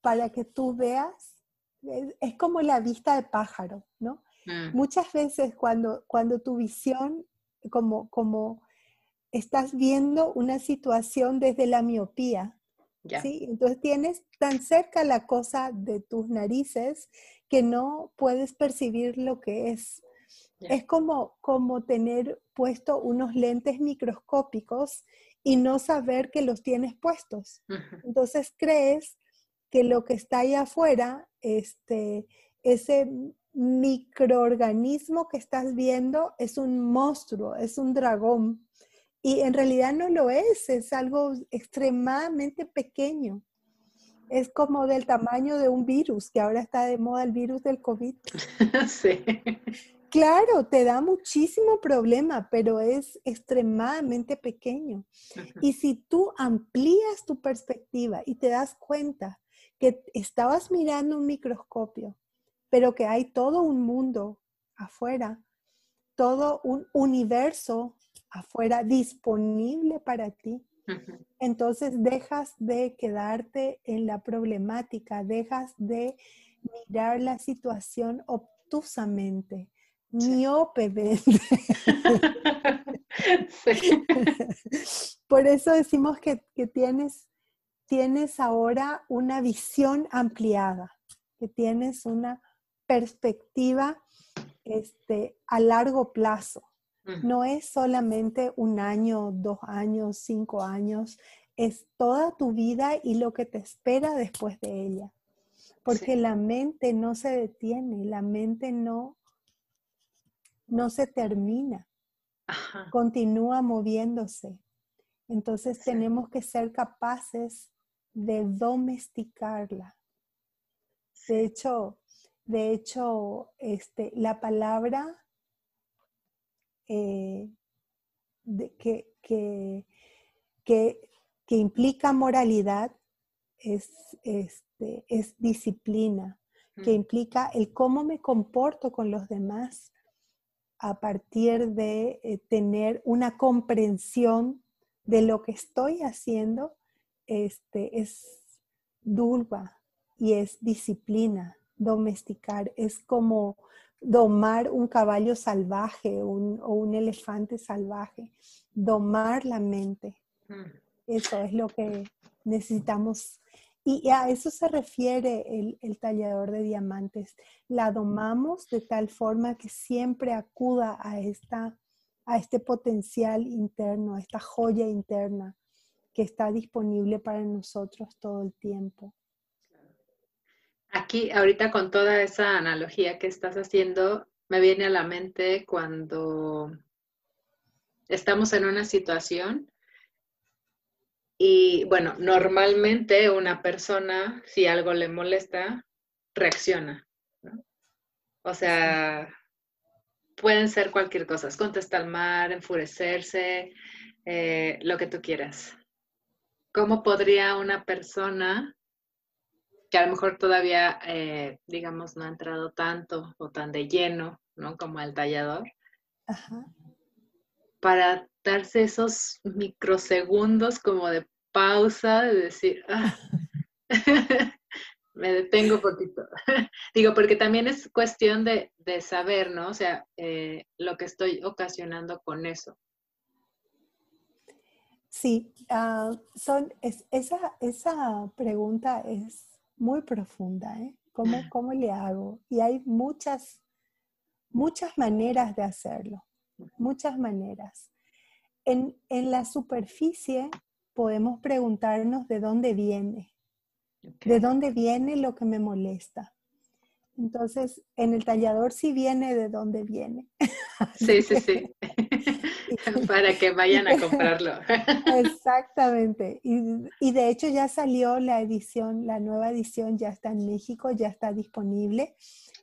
para que tú veas, es, como la vista de pájaro, ¿no? Mm. Muchas veces cuando, cuando tu visión como, como estás viendo una situación desde la miopía. ¿Sí? Entonces tienes tan cerca la cosa de tus narices que no puedes percibir lo que es. Es como, como tener puesto unos lentes microscópicos y no saber que los tienes puestos. Entonces crees que lo que está ahí afuera, este, ese microorganismo que estás viendo es un monstruo, es un dragón. Y en realidad no lo es, es algo extremadamente pequeño. Es como del tamaño de un virus, que ahora está de moda el virus del COVID. Sí. Claro, te da muchísimo problema, pero es extremadamente pequeño. Y si tú amplías tu perspectiva y te das cuenta que estabas mirando un microscopio pero que hay todo un mundo afuera, todo un universo afuera disponible para ti. Entonces dejas de quedarte en la problemática, dejas de mirar la situación obtusamente, miopemente. Por eso decimos que, que tienes, tienes ahora una visión ampliada, que tienes una perspectiva este, a largo plazo. No es solamente un año, dos años, cinco años, es toda tu vida y lo que te espera después de ella. Porque la mente no se detiene, la mente no, no se termina, continúa moviéndose. Entonces tenemos que ser capaces de domesticarla. De hecho, de hecho, este, la palabra eh, que, que, implica moralidad es, este, es disciplina, que mm. implica el cómo me comporto con los demás a partir de eh, tener una comprensión de lo que estoy haciendo, este, es dulva y es disciplina domesticar, es como domar un caballo salvaje o un elefante salvaje, domar la mente. Mm. Eso es lo que necesitamos. Y a eso se refiere el, el, tallador de diamantes. La domamos de tal forma que siempre acuda a, esta, a este potencial interno, a esta joya interna que está disponible para nosotros todo el tiempo. Aquí, ahorita con toda esa analogía que estás haciendo, me viene a la mente cuando estamos en una situación y bueno, normalmente una persona, si algo le molesta, reacciona. O sea, pueden ser cualquier cosa, contestar mal, enfurecerse, eh, lo que tú quieras. ¿Cómo podría una persona que a lo mejor todavía, eh, digamos, no ha entrado tanto o tan de lleno, ¿no? Como el tallador, para darse esos microsegundos como de pausa, de decir, ah, me detengo un poquito. Digo, porque también es cuestión de, saber, ¿no? O sea, eh, lo que estoy ocasionando con eso. Sí, ah, son, esa, esa pregunta es muy profunda, ¿eh? ¿Cómo, ¿Cómo, le hago? Y hay muchas, muchas maneras de hacerlo, muchas maneras. En, en la superficie podemos preguntarnos de dónde viene, de dónde viene lo que me molesta. Entonces, en el tallador sí viene de dónde viene. Sí, sí, sí. Para que vayan a comprarlo. Exactamente. Y, de hecho ya salió la edición, la nueva edición ya está en México, ya está disponible.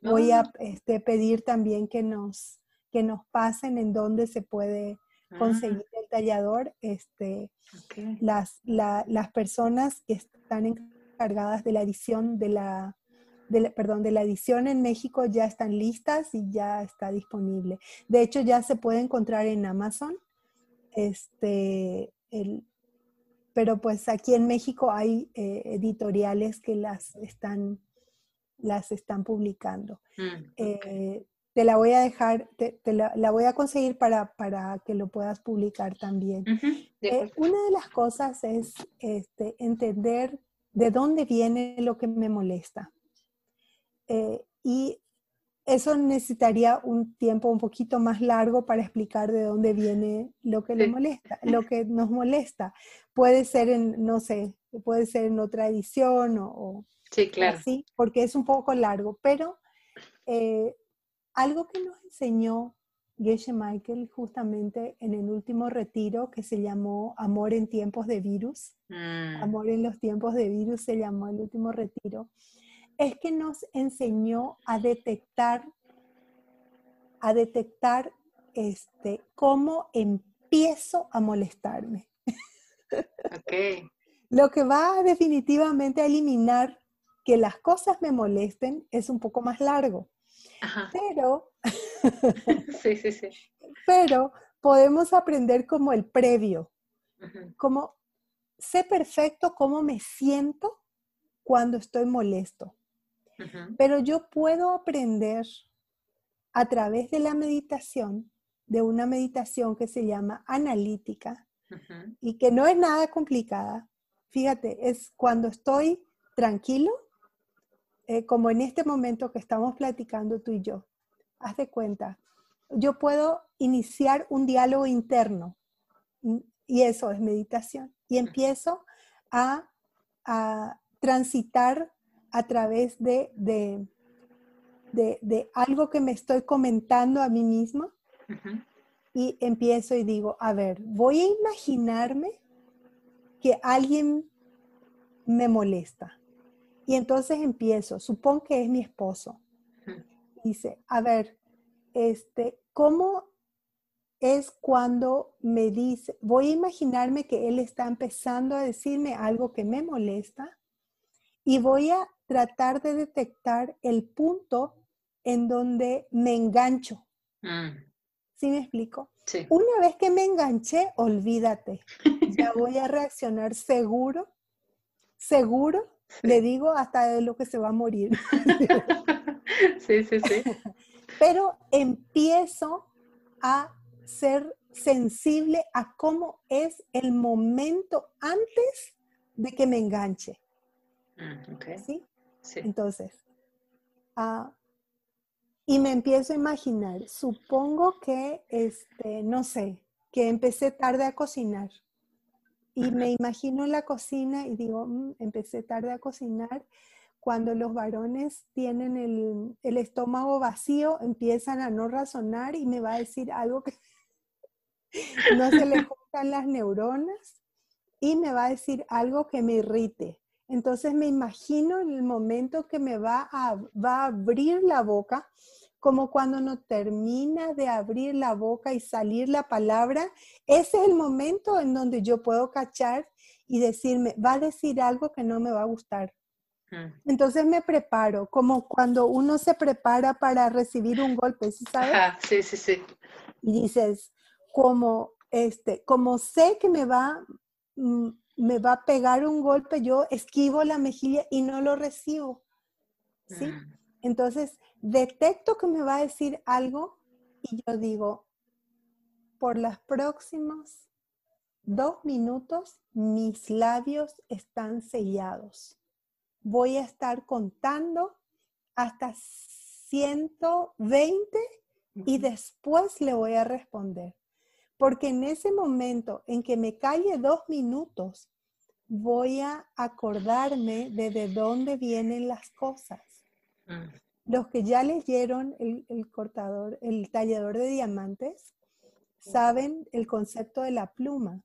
Voy a ah. este, pedir también que nos, que nos pasen en dónde se puede conseguir ah. el tallador. Este, las, las personas que están encargadas de la edición de la de perdón, de la edición en México ya están listas y ya está disponible. De hecho, ya se puede encontrar en Amazon. Este, el, pero pues aquí en México hay eh, editoriales que las están, las están publicando. Mm, eh, te la voy a dejar, te, la, voy a conseguir para, para, que lo puedas publicar también. Eh, una de las cosas es este, entender de dónde viene lo que me molesta. Eh, y eso necesitaría un tiempo un poquito más largo para explicar de dónde viene lo que le molesta, lo que nos molesta. Puede ser en, no sé, puede ser en otra edición o, sí, claro. así, porque es un poco largo, pero eh, algo que nos enseñó Geshe Michael justamente en el último retiro que se llamó Amor en tiempos de virus. Mm. Amor en los tiempos de virus se llamó el último retiro es que nos enseñó a detectar, a detectar este, cómo empiezo a molestarme. Okay. Lo que va definitivamente a eliminar que las cosas me molesten es un poco más largo. Pero, sí, sí, sí. pero podemos aprender como el previo, como sé perfecto cómo me siento cuando estoy molesto. Pero yo puedo aprender a través de la meditación, de una meditación que se llama analítica y que no es nada complicada. Fíjate, es cuando estoy tranquilo, eh, como en este momento que estamos platicando tú y yo. Haz de cuenta, yo puedo iniciar un diálogo interno y eso es meditación. Y empiezo a, a transitar a través de, de, algo que me estoy comentando a mí misma y empiezo y digo, a ver, voy a imaginarme que alguien me molesta. Y entonces empiezo, supongo que es mi esposo. Dice, a ver, este, ¿cómo es cuando me dice, voy a imaginarme que él está empezando a decirme algo que me molesta y voy a tratar de detectar el punto en donde me engancho. Mm. ¿Sí me explico? Sí. Una vez que me enganché, olvídate. Ya voy a reaccionar seguro, seguro, le digo hasta de lo que se va a morir. Sí, sí, sí. Pero empiezo a ser sensible a cómo es el momento antes de que me enganche. Mm, ¿Sí? Entonces, ah, y me empiezo a imaginar, supongo que, este, no sé, que empecé tarde a cocinar. Y me imagino en la cocina y digo, mm, empecé tarde a cocinar. Cuando los varones tienen el, el, estómago vacío, empiezan a no razonar y me va a decir algo que no se le juntan las neuronas y me va a decir algo que me irrite. Entonces me imagino el momento que me va a, va a abrir la boca, como cuando no termina de abrir la boca y salir la palabra, ese es el momento en donde yo puedo cachar y decirme, va a decir algo que no me va a gustar. Mm. Entonces me preparo, como cuando uno se prepara para recibir un golpe, ¿sí sabes? sí, sí, sí. Y dices, como, este, como sé que me va, mm, me va a pegar un golpe, yo esquivo la mejilla y no lo recibo. ¿Sí? Mm. Entonces, detecto que me va a decir algo y yo digo, por los próximos dos minutos mis labios están sellados. Voy a estar contando hasta 120 y después le voy a responder. Porque en ese momento en que me calle dos minutos, voy a acordarme de de dónde vienen las cosas. Mm. Los que ya leyeron el, el cortador, el tallador de diamantes, saben el concepto de la pluma.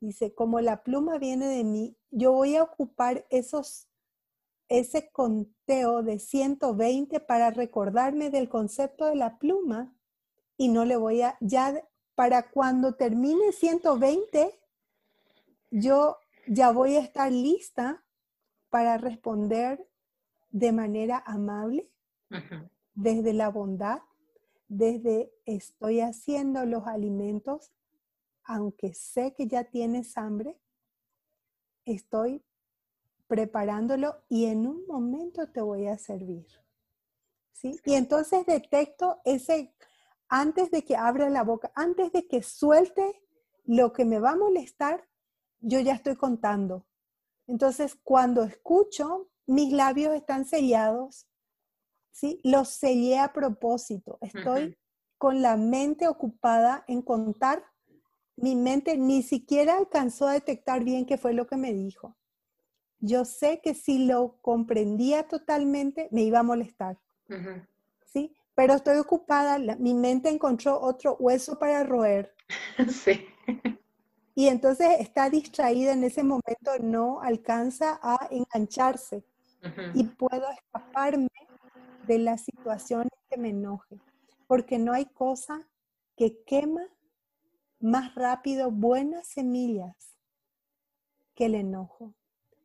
Dice, como la pluma viene de mí, yo voy a ocupar esos, ese conteo de 120 para recordarme del concepto de la pluma y no le voy a, ya para cuando termine 120, yo ya voy a estar lista para responder de manera amable, desde la bondad, desde estoy haciendo los alimentos, aunque sé que ya tienes hambre, estoy preparándolo y en un momento te voy a servir. ¿Sí? Y entonces detecto ese antes de que abra la boca, antes de que suelte lo que me va a molestar, yo ya estoy contando. Entonces, cuando escucho, mis labios están sellados, ¿sí? Los sellé a propósito. Estoy con la mente ocupada en contar. Mi mente ni siquiera alcanzó a detectar bien qué fue lo que me dijo. Yo sé que si lo comprendía totalmente, me iba a molestar. ¿Sí? Pero estoy ocupada, mi mente encontró otro hueso para roer. Sí. Y entonces está distraída en ese momento, no alcanza a engancharse y puedo escaparme de la situación que me enoje, porque no hay cosa que quema más rápido buenas semillas que el enojo.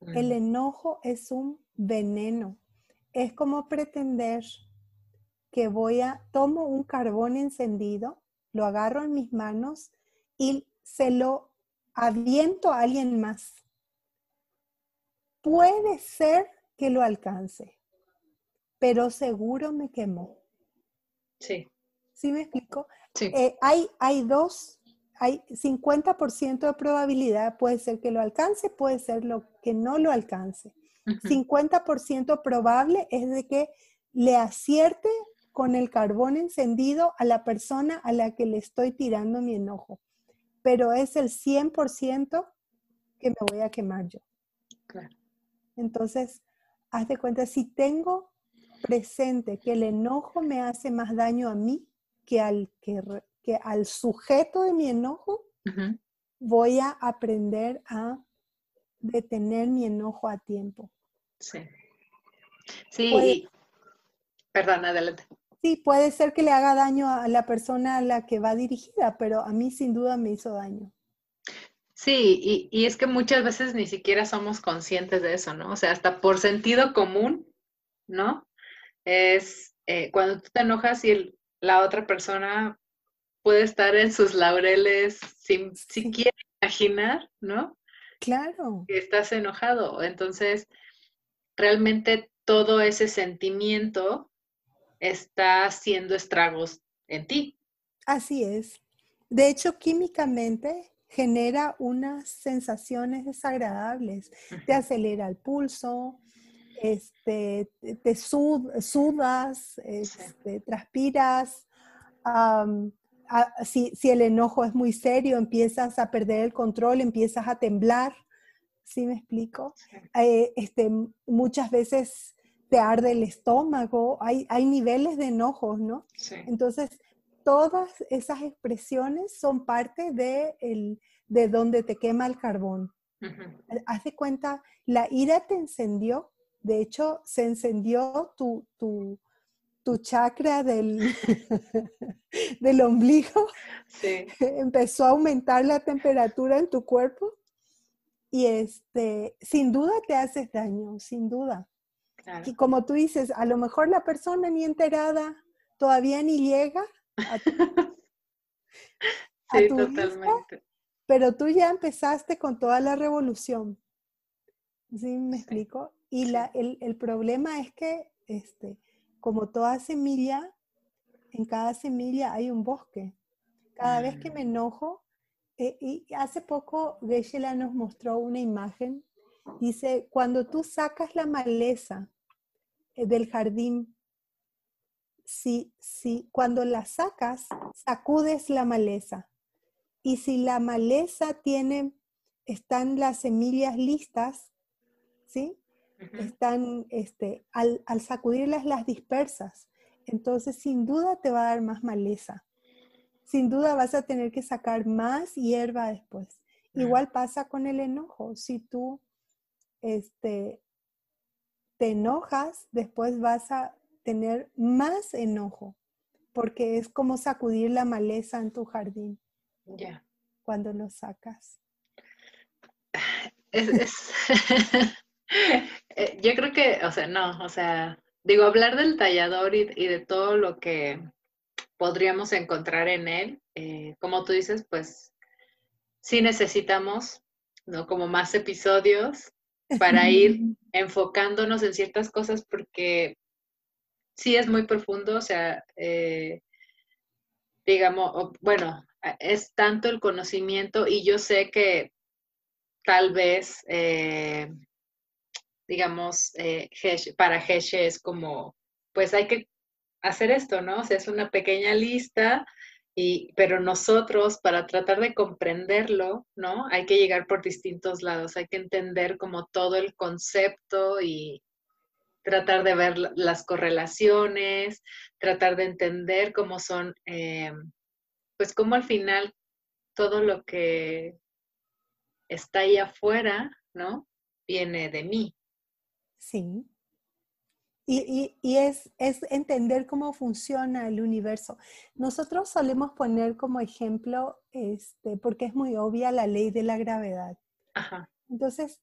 El enojo es un veneno, es como pretender que voy a, tomo un carbón encendido, lo agarro en mis manos y se lo aviento a alguien más. Puede ser que lo alcance, pero seguro me quemó. Sí. ¿Sí me explico? Sí. Eh, hay, hay dos, hay 50% de probabilidad, puede ser que lo alcance, puede ser lo que no lo alcance. 50% probable es de que le acierte con el carbón encendido a la persona a la que le estoy tirando mi enojo. Pero es el 100% que me voy a quemar yo. Entonces, haz de cuenta, si tengo presente que el enojo me hace más daño a mí que al, que, al sujeto de mi enojo, voy a aprender a detener mi enojo a tiempo. Sí. Sí, perdón, adelante. Sí, puede ser que le haga daño a la persona a la que va dirigida, pero a mí sin duda me hizo daño. Sí, y, es que muchas veces ni siquiera somos conscientes de eso, ¿no? O sea, hasta por sentido común, ¿no? Es eh, cuando tú te enojas y la otra persona puede estar en sus laureles sin siquiera imaginar, ¿no? Claro. Que estás enojado. Entonces, realmente todo ese sentimiento está haciendo estragos en ti. Así es. De hecho, químicamente, genera unas sensaciones desagradables. Te acelera el pulso, este, te sudas, este, transpiras. si, el enojo es muy serio, empiezas a perder el control, empiezas a temblar. ¿Sí me explico? Eh, este, muchas veces te arde el estómago, hay, hay niveles de enojos, ¿no? Entonces, todas esas expresiones son parte de, el, de donde te quema el carbón. Haz de cuenta, la ira te encendió, de hecho, se encendió tu, tu, tu chakra del, del ombligo, sí. empezó a aumentar la temperatura en tu cuerpo y este, sin duda te haces daño, sin duda. Y como tú dices, a lo mejor la persona ni enterada todavía ni llega a tu, sí, totalmente. pero tú ya empezaste con toda la revolución. ¿Sí me explico? Y la, el, el, problema es que, este, como toda semilla, en cada semilla hay un bosque. Cada vez que me mm. enojo, eh, y hace poco Geshe-la nos mostró una imagen, dice, cuando tú sacas la maleza eh, del jardín, si, si cuando la sacas, sacudes la maleza. Y si la maleza tiene, están las semillas listas, ¿sí? Están, este, al, al sacudirlas las dispersas. Entonces, sin duda te va a dar más maleza. Sin duda vas a tener que sacar más hierba después. Igual pasa con el enojo. Si tú este, te enojas, después vas a tener más enojo, porque es como sacudir la maleza en tu jardín. Ya. Cuando lo sacas. Eh, yo creo que, o sea, no, o sea, digo, hablar del tallador y, de todo lo que podríamos encontrar en él, eh, como tú dices, pues sí necesitamos, ¿no? Como más episodios para ir enfocándonos en ciertas cosas porque sí es muy profundo, o sea, eh, digamos, bueno, es tanto el conocimiento y yo sé que tal vez, eh, digamos, eh, para Heshe es como, pues hay que hacer esto, ¿no? O sea, es una pequeña lista pero nosotros, para tratar de comprenderlo, ¿no? Hay que llegar por distintos lados, hay que entender como todo el concepto y tratar de ver las correlaciones, tratar de entender cómo son, eh, pues cómo al final todo lo que está ahí afuera, ¿no? Viene de mí. Sí. Y, es, es, entender cómo funciona el universo. Nosotros solemos poner como ejemplo, este, porque es muy obvia la ley de la gravedad. Entonces,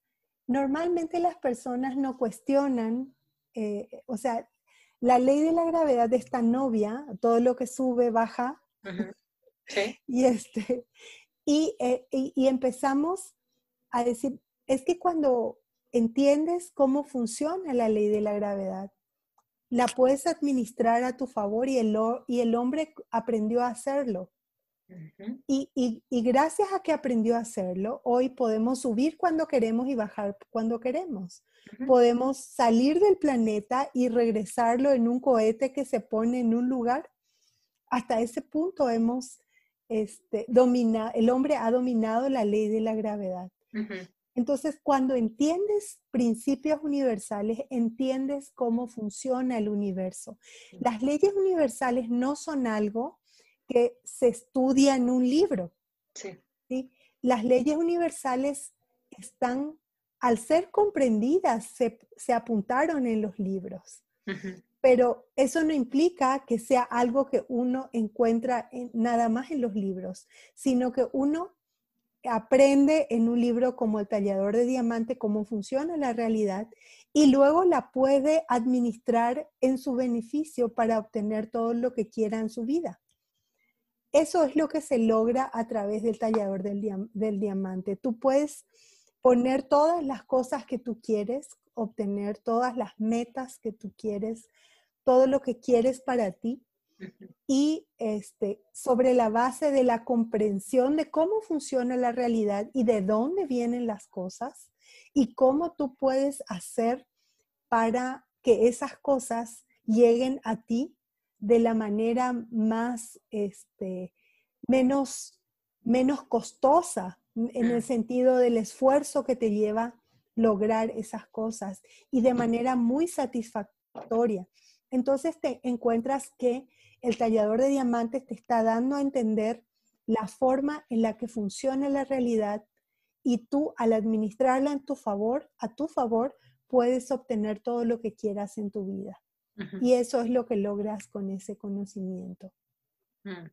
normalmente las personas no cuestionan, eh, o sea, la ley de la gravedad es tan obvia, todo lo que sube, baja. y, este, eh, y, y empezamos a decir, es que cuando entiendes cómo funciona la ley de la gravedad, la puedes administrar a tu favor y el, y el hombre aprendió a hacerlo. y, gracias a que aprendió a hacerlo, hoy podemos subir cuando queremos y bajar cuando queremos. Podemos salir del planeta y regresarlo en un cohete que se pone en un lugar. Hasta ese punto hemos este, dominado, el hombre ha dominado la ley de la gravedad. Entonces, cuando entiendes principios universales, entiendes cómo funciona el universo. Las leyes universales no son algo que se estudia en un libro. Sí. Las leyes universales están, al ser comprendidas, se, apuntaron en los libros. Pero eso no implica que sea algo que uno encuentra nada más en los libros, sino que uno aprende en un libro como El tallador de diamante cómo funciona la realidad y luego la puede administrar en su beneficio para obtener todo lo que quiera en su vida. Eso es lo que se logra a través del tallador del, diamante. Tú puedes poner todas las cosas que tú quieres, obtener todas las metas que tú quieres, todo lo que quieres para ti, y este, sobre la base de la comprensión de cómo funciona la realidad y de dónde vienen las cosas y cómo tú puedes hacer para que esas cosas lleguen a ti de la manera más, este, menos, menos costosa, en el sentido del esfuerzo que te lleva lograr esas cosas y de manera muy satisfactoria. Entonces te encuentras que el tallador de diamantes te está dando a entender la forma en la que funciona la realidad y tú al administrarla en tu favor, a tu favor, puedes obtener todo lo que quieras en tu vida. Y eso es lo que logras con ese conocimiento. Mm.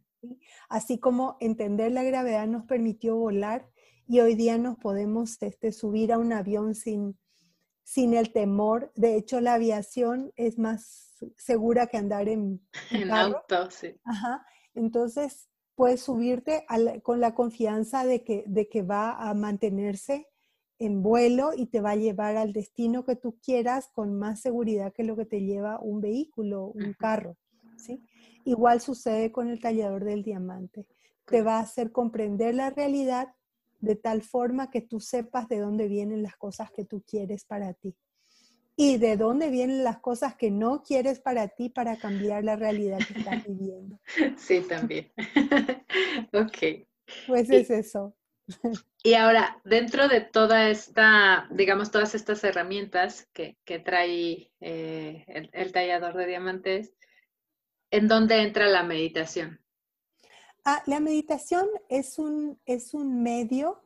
Así como entender la gravedad nos permitió volar y hoy día nos podemos este, subir a un avión sin, sin el temor. De hecho, la aviación es más segura que andar en, en auto. Sí. Ajá. Entonces, puedes subirte con la confianza de que, de que va a mantenerse en vuelo y te va a llevar al destino que tú quieras con más seguridad que lo que te lleva un vehículo, un carro. ¿sí? Igual sucede con el tallador del diamante. Te va a hacer comprender la realidad de tal forma que tú sepas de dónde vienen las cosas que tú quieres para ti y de dónde vienen las cosas que no quieres para ti para cambiar la realidad que estás viviendo. Sí, también. ok. Pues es eso. Y ahora, dentro de toda esta, digamos, todas estas herramientas que, trae eh, el, tallador de diamantes, ¿en dónde entra la meditación? Ah, la meditación es un, es un medio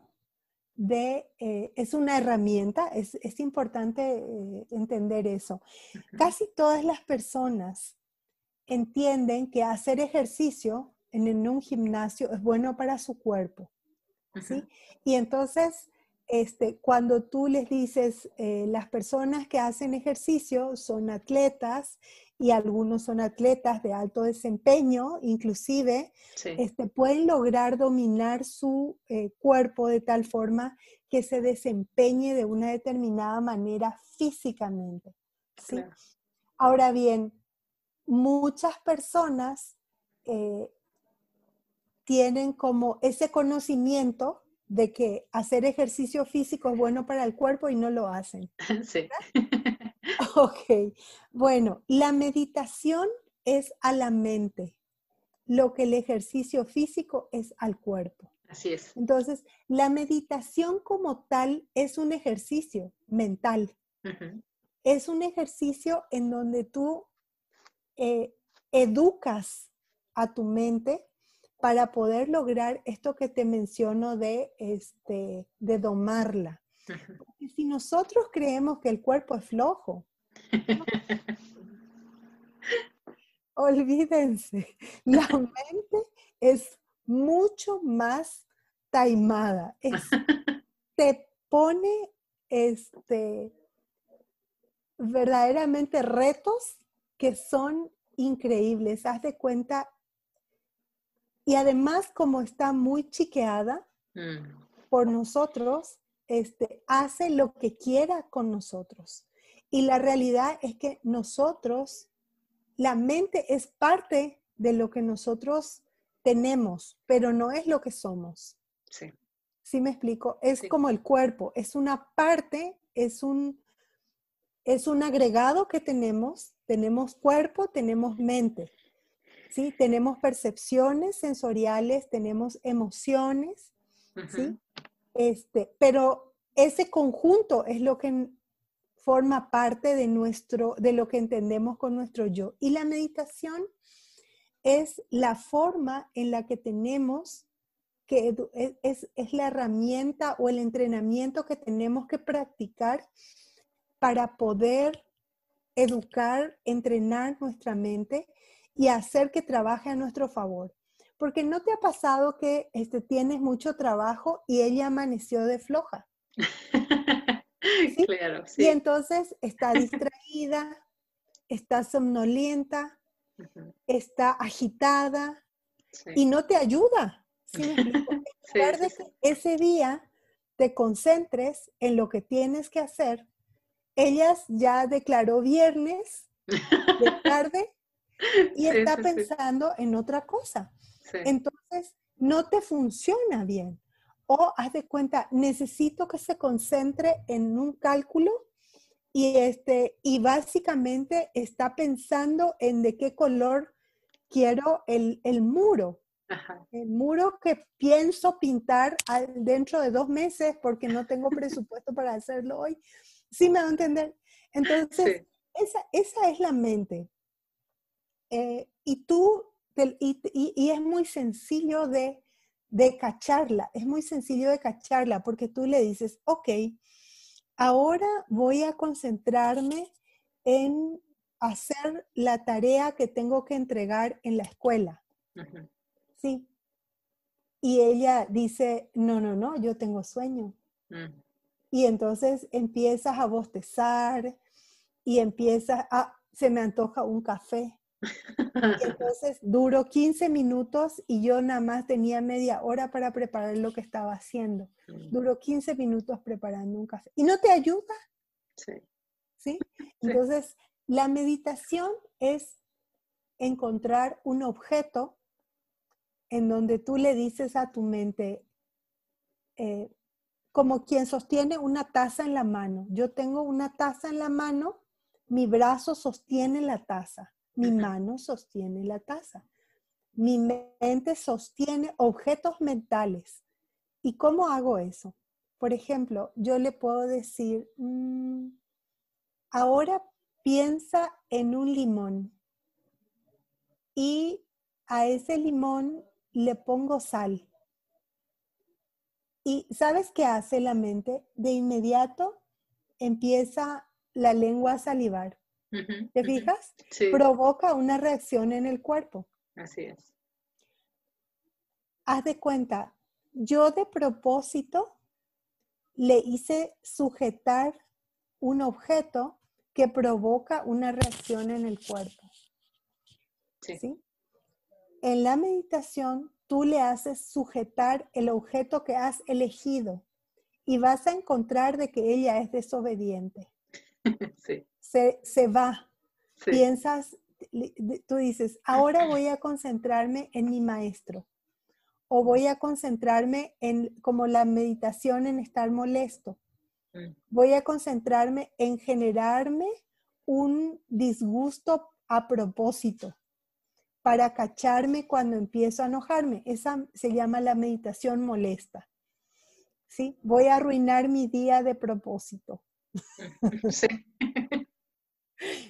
de, eh, es una herramienta, es, importante eh, entender eso. Casi todas las personas entienden que hacer ejercicio en un gimnasio es bueno para su cuerpo y entonces, este, cuando tú les dices, eh, las personas que hacen ejercicio son atletas y algunos son atletas de alto desempeño, inclusive, este, pueden lograr dominar su eh, cuerpo de tal forma que se desempeñe de una determinada manera físicamente. Ahora bien, muchas personas eh, tienen como ese conocimiento de que hacer ejercicio físico es bueno para el cuerpo y no lo hacen. Sí. Ok, bueno, la meditación es a la mente, lo que el ejercicio físico es al cuerpo. Así es. Entonces, la meditación como tal es un ejercicio mental. Es un ejercicio en donde tú eh, educas a tu mente para poder lograr esto que te menciono de, este, de domarla. Porque si nosotros creemos que el cuerpo es flojo, olvídense, la mente es mucho más taimada. te pone este, verdaderamente retos que son increíbles. Haz de cuenta, y además, como está muy chiqueada mm. por nosotros, este, hace lo que quiera con nosotros. Y la realidad es que nosotros, la mente es parte de lo que nosotros tenemos, pero no es lo que somos. Sí. ¿Sí me explico? Es como el cuerpo, es una parte, es un, es un agregado que tenemos, tenemos cuerpo, tenemos mente. ¿Sí? Tenemos percepciones sensoriales, tenemos emociones, ¿sí? Este, pero ese conjunto es lo que forma parte de nuestro, de lo que entendemos con nuestro yo. Y la meditación es la forma en la que tenemos que es, es, la herramienta o el entrenamiento que tenemos que practicar para poder educar, entrenar nuestra mente y hacer que trabaje a nuestro favor. Porque no te ha pasado que este, tienes mucho trabajo y ella amaneció de floja. Claro, sí. Y entonces está distraída, está somnolienta, está agitada y no te ayuda. En ese día te concentres en lo que tienes que hacer. Ellas ya declaró viernes de tarde y está pensando en otra cosa. Entonces, no te funciona bien. O haz de cuenta, necesito que se concentre en un cálculo y, este, y básicamente está pensando en de qué color quiero el, el muro. El muro que pienso pintar dentro de dos meses porque no tengo presupuesto para hacerlo hoy. ¿Sí me va a entender? Entonces, esa, esa, es la mente. Eh, y tú, y, y, es muy sencillo de, de cacharla, es muy sencillo de cacharla porque tú le dices, ok, ahora voy a concentrarme en hacer la tarea que tengo que entregar en la escuela. Sí. Y ella dice, no, no, no, yo tengo sueño. Mm. Y entonces empiezas a bostezar y empiezas a, se me antoja un café. Y entonces duró 15 minutos y yo nada más tenía media hora para preparar lo que estaba haciendo. Duró 15 minutos preparando un café. ¿Y no te ayuda? Sí. ¿Sí? Entonces, la meditación es encontrar un objeto en donde tú le dices a tu mente, eh, como quien sostiene una taza en la mano. Yo tengo una taza en la mano, mi brazo sostiene la taza, mi mano sostiene la taza. Mi mente sostiene objetos mentales. ¿Y cómo hago eso? Por ejemplo, yo le puedo decir, mm, ahora piensa en un limón y a ese limón le pongo sal. ¿Y sabes qué hace la mente? De inmediato empieza la lengua a salivar. ¿Te fijas? Provoca una reacción en el cuerpo. Así es. Haz de cuenta, yo de propósito le hice sujetar un objeto que provoca una reacción en el cuerpo. ¿Sí? En la meditación tú le haces sujetar el objeto que has elegido y vas a encontrar de que ella es desobediente. Se, va. Piensas, tú dices, ahora voy a concentrarme en mi maestro o voy a concentrarme en como la meditación en estar molesto. Mm. Voy a concentrarme en generarme un disgusto a propósito para cacharme cuando empiezo a enojarme. Esa se llama la meditación molesta. ¿Sí? Voy a arruinar mi día de propósito. Sí.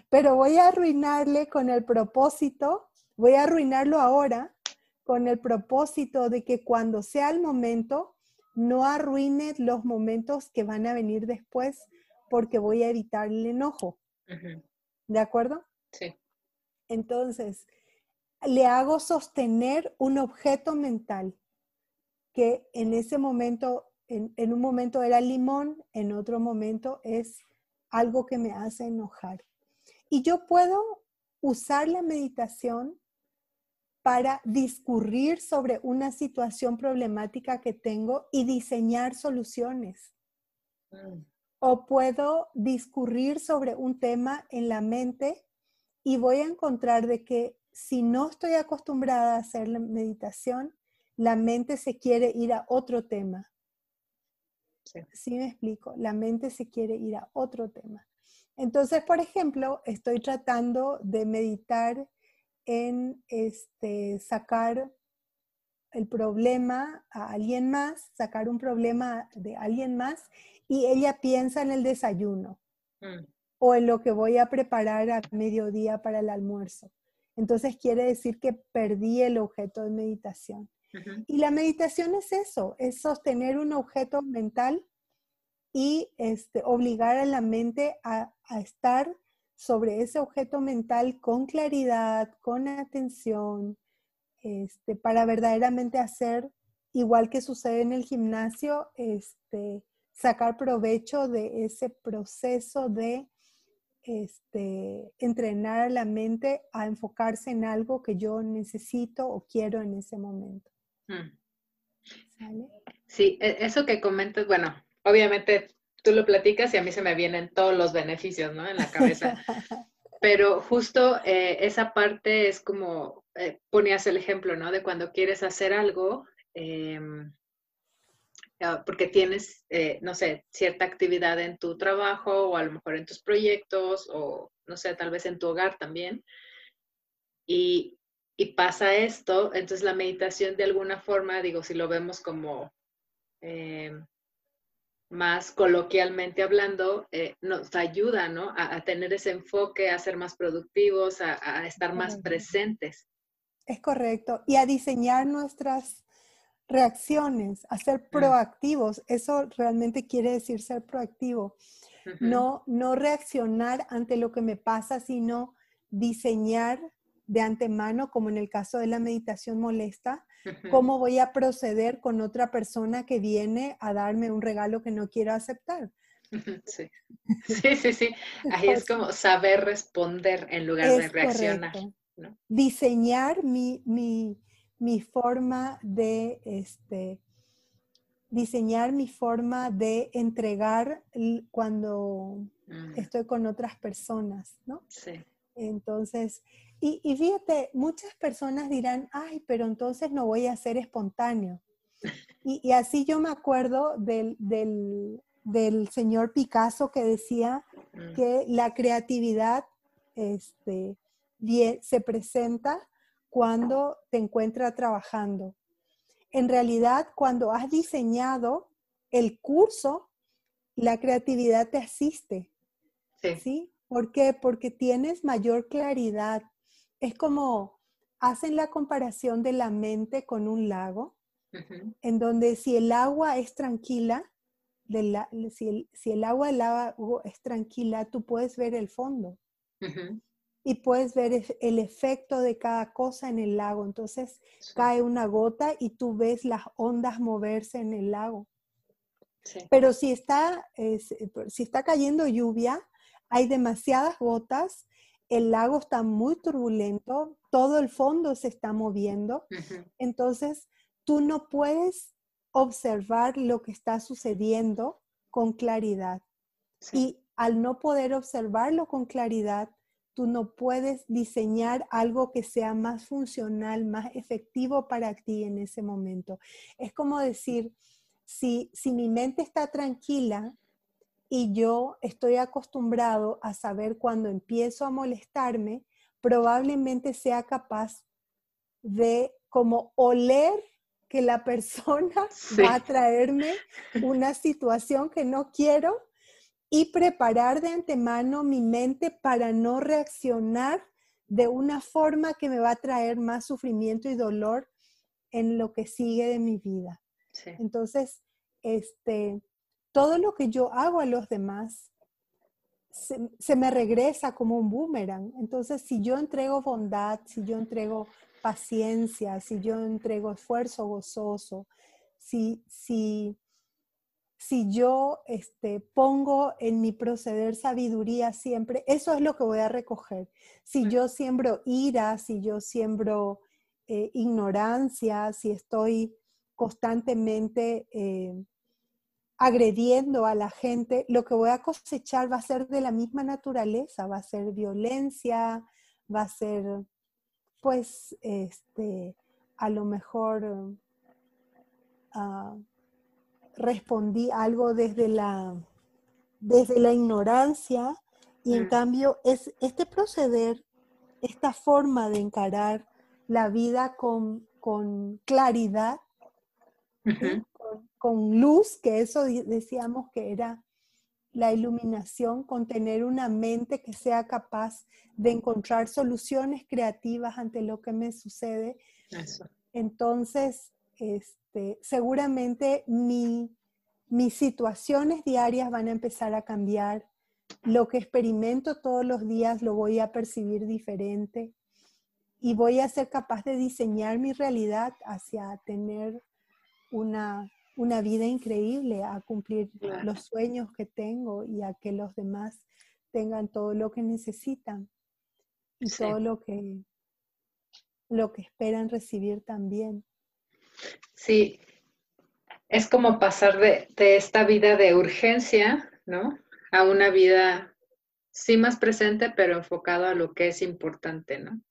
Pero voy a arruinarle con el propósito, voy a arruinarlo ahora con el propósito de que cuando sea el momento, no arruine los momentos que van a venir después porque voy a evitar el enojo. ¿De acuerdo? Sí. Entonces, le hago sostener un objeto mental que en ese momento, en, un momento era limón, en otro momento es algo que me hace enojar. Y yo puedo usar la meditación para discurrir sobre una situación problemática que tengo y diseñar soluciones. Mm. O puedo discurrir sobre un tema en la mente y voy a encontrar de que si no estoy acostumbrada a hacer la meditación, la mente se quiere ir a otro tema. Sí. me explico? La mente se quiere ir a otro tema. Entonces, por ejemplo, estoy tratando de meditar en este, sacar el problema a alguien más, sacar un problema de alguien más, y ella piensa en el desayuno mm. o en lo que voy a preparar a mediodía para el almuerzo. Entonces quiere decir que perdí el objeto de meditación. Y la meditación es eso, es sostener un objeto mental y este, obligar a la mente a, estar sobre ese objeto mental con claridad, con atención, este, para verdaderamente hacer, igual que sucede en el gimnasio, este, sacar provecho de ese proceso de este, entrenar a la mente a enfocarse en algo que yo necesito o quiero en ese momento. Mm. Sí, e, eso que comentas, bueno, obviamente tú lo platicas y a mí se me vienen todos los beneficios, ¿no? En la cabeza. pero justo eh, esa parte es como, eh, ponías el ejemplo, ¿no? De cuando quieres hacer algo, em, ah, porque tienes, eh, no sé, cierta actividad en tu trabajo o a lo mejor en tus proyectos o, no sé, tal vez en tu hogar también. Y, y pasa esto, entonces la meditación de alguna forma, digo, si lo vemos como em, más coloquialmente hablando, eh, nos ayuda ¿no? a, tener ese enfoque, a ser más productivos, a, estar más presentes. Es correcto. Y a diseñar nuestras reacciones, a ser proactivos. Eso realmente quiere decir ser proactivo. no, no reaccionar ante lo que me pasa, sino diseñar de antemano, como en el caso de la meditación molesta, cómo voy a proceder con otra persona que viene a darme un regalo que no quiero aceptar. Sí, sí, sí. Ahí es como saber responder en lugar de reaccionar. Diseñar mi, mi, forma de, este, diseñar mi forma de entregar cuando mm. estoy con otras personas, ¿no? Sí. Entonces, y, fíjate, muchas personas dirán, ay, pero entonces no voy a ser espontáneo. Y, así yo me acuerdo del, señor Picasso que decía mm. que la creatividad este, se presenta cuando te encuentras trabajando. En realidad, cuando has diseñado el curso, la creatividad te asiste. Sí. ¿sí? ¿Por qué? Porque tienes mayor claridad, es como hacen la comparación de la mente con un lago, en donde si el agua es tranquila, si, el, agua del lago es tranquila, tú puedes ver el fondo. Y puedes ver el efecto de cada cosa en el lago. Entonces cae una gota y tú ves las ondas moverse en el lago. Pero si está, si está cayendo lluvia, hay demasiadas gotas el lago está muy turbulento, todo el fondo se está moviendo, entonces tú no puedes observar lo que está sucediendo con claridad. Y al no poder observarlo con claridad, tú no puedes diseñar algo que sea más funcional, más efectivo para ti en ese momento. Es como decir, si, si mi mente está tranquila, y yo estoy acostumbrado a saber cuando empiezo a molestarme, probablemente sea capaz de como oler que la persona va a traerme una situación que no quiero y preparar de antemano mi mente para no reaccionar de una forma que me va a traer más sufrimiento y dolor en lo que sigue de mi vida. Entonces, este, todo lo que yo hago a los demás se, me regresa como un boomerang. Entonces, si yo entrego bondad, si yo entrego paciencia, si yo entrego esfuerzo gozoso, si, si, si yo este, pongo en mi proceder sabiduría siempre, eso es lo que voy a recoger. Si yo siembro ira, si yo siembro eh, ignorancia, si estoy constantemente eh, agrediendo a la gente, lo que voy a cosechar va a ser de la misma naturaleza, va a ser violencia, va a ser, pues, este, a lo mejor uh, respondí algo desde la, desde la ignorancia y en mm. cambio es este proceder, esta forma de encarar la vida con, con claridad, con luz, que eso decíamos que era la iluminación, con tener una mente que sea capaz de encontrar soluciones creativas ante lo que me sucede. Entonces, este, seguramente mi, mis situaciones diarias van a empezar a cambiar. Lo que experimento todos los días lo voy a percibir diferente y voy a ser capaz de diseñar mi realidad hacia tener una una vida increíble, a cumplir los sueños que tengo y a que los demás tengan todo lo que necesitan y todo lo que, lo que esperan recibir también. Sí, es como pasar de, esta vida de urgencia, ¿no? A una vida sí más presente, pero enfocado a lo que es importante, ¿no?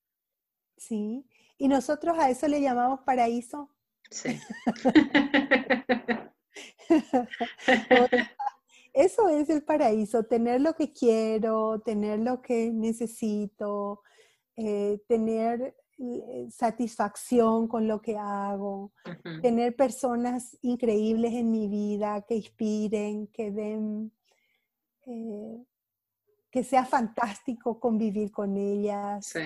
Sí, y nosotros a eso le llamamos paraíso. Sí. eso es el paraíso, tener lo que quiero, tener lo que necesito, eh, tener eh, satisfacción con lo que hago, tener personas increíbles en mi vida que inspiren, que den, eh, que sea fantástico convivir con ellas. Sí.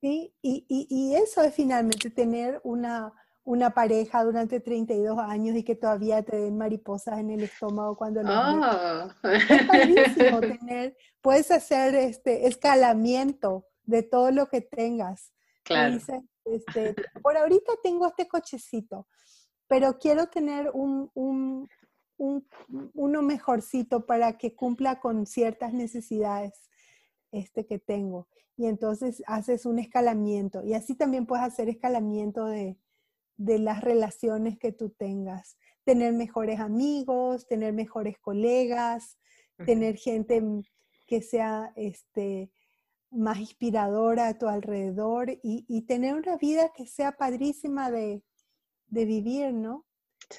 Y, eso es finalmente tener una, una pareja durante 32 años y que todavía te den mariposas en el estómago cuando lo oh. Es padrísimo tener, puedes hacer este escalamiento de todo lo que tengas Claro. este, por ahorita tengo este cochecito, pero quiero tener un, un, uno mejorcito para que cumpla con ciertas necesidades este, que tengo. Y entonces haces un escalamiento. Y así también puedes hacer escalamiento de, de las relaciones que tú tengas. Tener mejores amigos, tener mejores colegas, tener gente que sea este, más inspiradora a tu alrededor y, tener una vida que sea padrísima de, vivir, ¿no?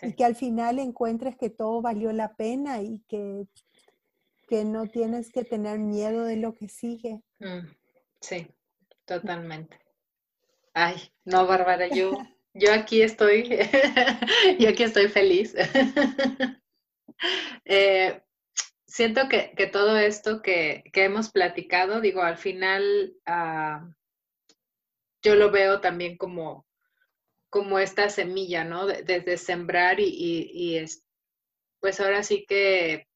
Y que al final encuentres que todo valió la pena y que, que no tienes que tener miedo de lo que sigue. Mm, sí, totalmente. Ay, no, Bárbara, yo, yo aquí estoy, yo aquí estoy feliz. eh, siento que, todo esto que, hemos platicado, digo, al final ah, yo lo veo también como, como esta semilla, ¿no? Desde sembrar y, es, pues ahora sí que,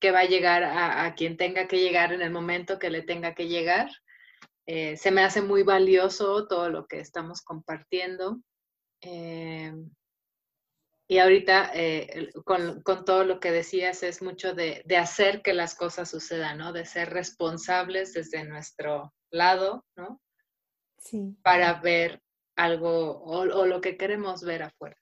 que va a llegar a, quien tenga que llegar en el momento que le tenga que llegar. Eh, se me hace muy valioso todo lo que estamos compartiendo. Eh, y ahorita, eh, con, todo lo que decías, es mucho de, hacer que las cosas sucedan, ¿no? De ser responsables desde nuestro lado, ¿no? Sí. Para ver algo o, lo que queremos ver afuera.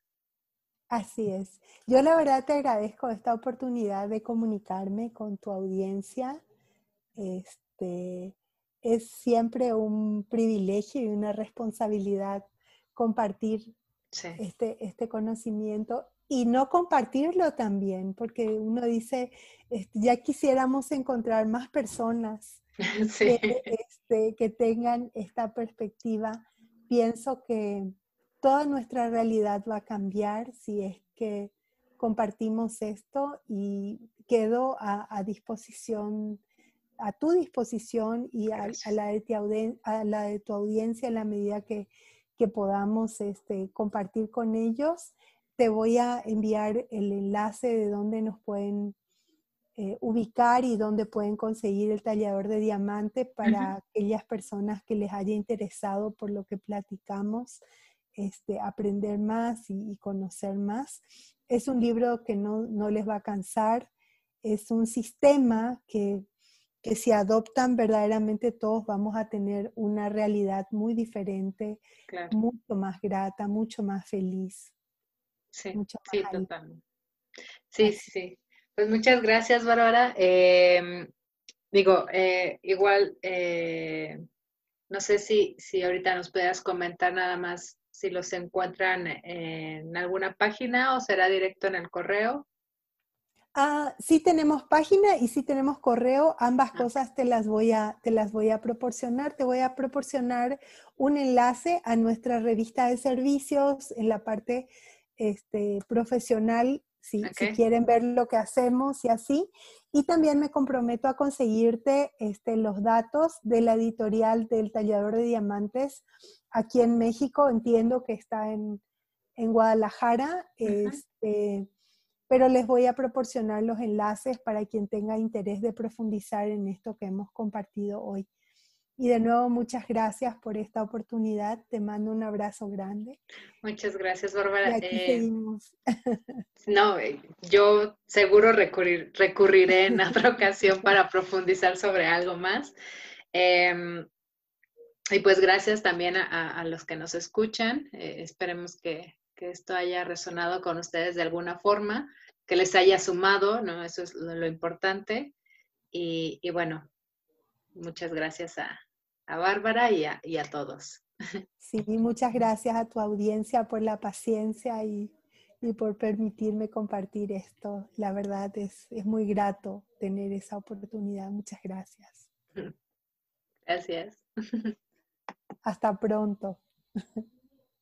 Así es. Yo la verdad te agradezco esta oportunidad de comunicarme con tu audiencia. Este, es siempre un privilegio y una responsabilidad compartir este, este conocimiento y no compartirlo también, porque uno dice, este, ya quisiéramos encontrar más personas que, este, que tengan esta perspectiva. Pienso que toda nuestra realidad va a cambiar si es que compartimos esto y quedo a, disposición, a tu disposición y a, la de a la de tu audiencia en la medida que, que podamos este, compartir con ellos. Te voy a enviar el enlace de donde nos pueden eh, ubicar y dónde pueden conseguir el tallador de diamante para aquellas personas que les haya interesado por lo que platicamos, este, aprender más y, conocer más. Es un libro que no, no les va a cansar, es un sistema que que si adoptan verdaderamente todos vamos a tener una realidad muy diferente, mucho más grata, mucho más feliz. Sí, sí, totalmente. Sí, sí, Pues muchas gracias, Bárbara. Em, digo, eh, igual, eh, no sé si, si ahorita nos puedas comentar nada más si los encuentran en alguna página o será directo en el correo. Ah, sí tenemos página y sí tenemos correo, ambas ah. cosas te las, voy a, te las voy a proporcionar. Te voy a proporcionar un enlace a nuestra revista de servicios en la parte este, profesional, si, quieren ver lo que hacemos y así. Y también me comprometo a conseguirte este, los datos de la editorial del Tallador de Diamantes aquí en México. Entiendo que está en, Guadalajara pero les voy a proporcionar los enlaces para quien tenga interés de profundizar en esto que hemos compartido hoy. Y de nuevo, muchas gracias por esta oportunidad. Te mando un abrazo grande. Muchas gracias, Bárbara. Y aquí eh, seguimos. No, eh, yo seguro recurrir, recurriré en otra ocasión para profundizar sobre algo más. Em, y pues gracias también a, los que nos escuchan. Eh, esperemos que, que esto haya resonado con ustedes de alguna forma, que les haya sumado, ¿no? Eso es lo, importante. Y, bueno, muchas gracias a, Bárbara y a, todos. Sí, muchas gracias a tu audiencia por la paciencia y, por permitirme compartir esto. La verdad es, es muy grato tener esa oportunidad. Muchas gracias. Gracias. Hasta pronto.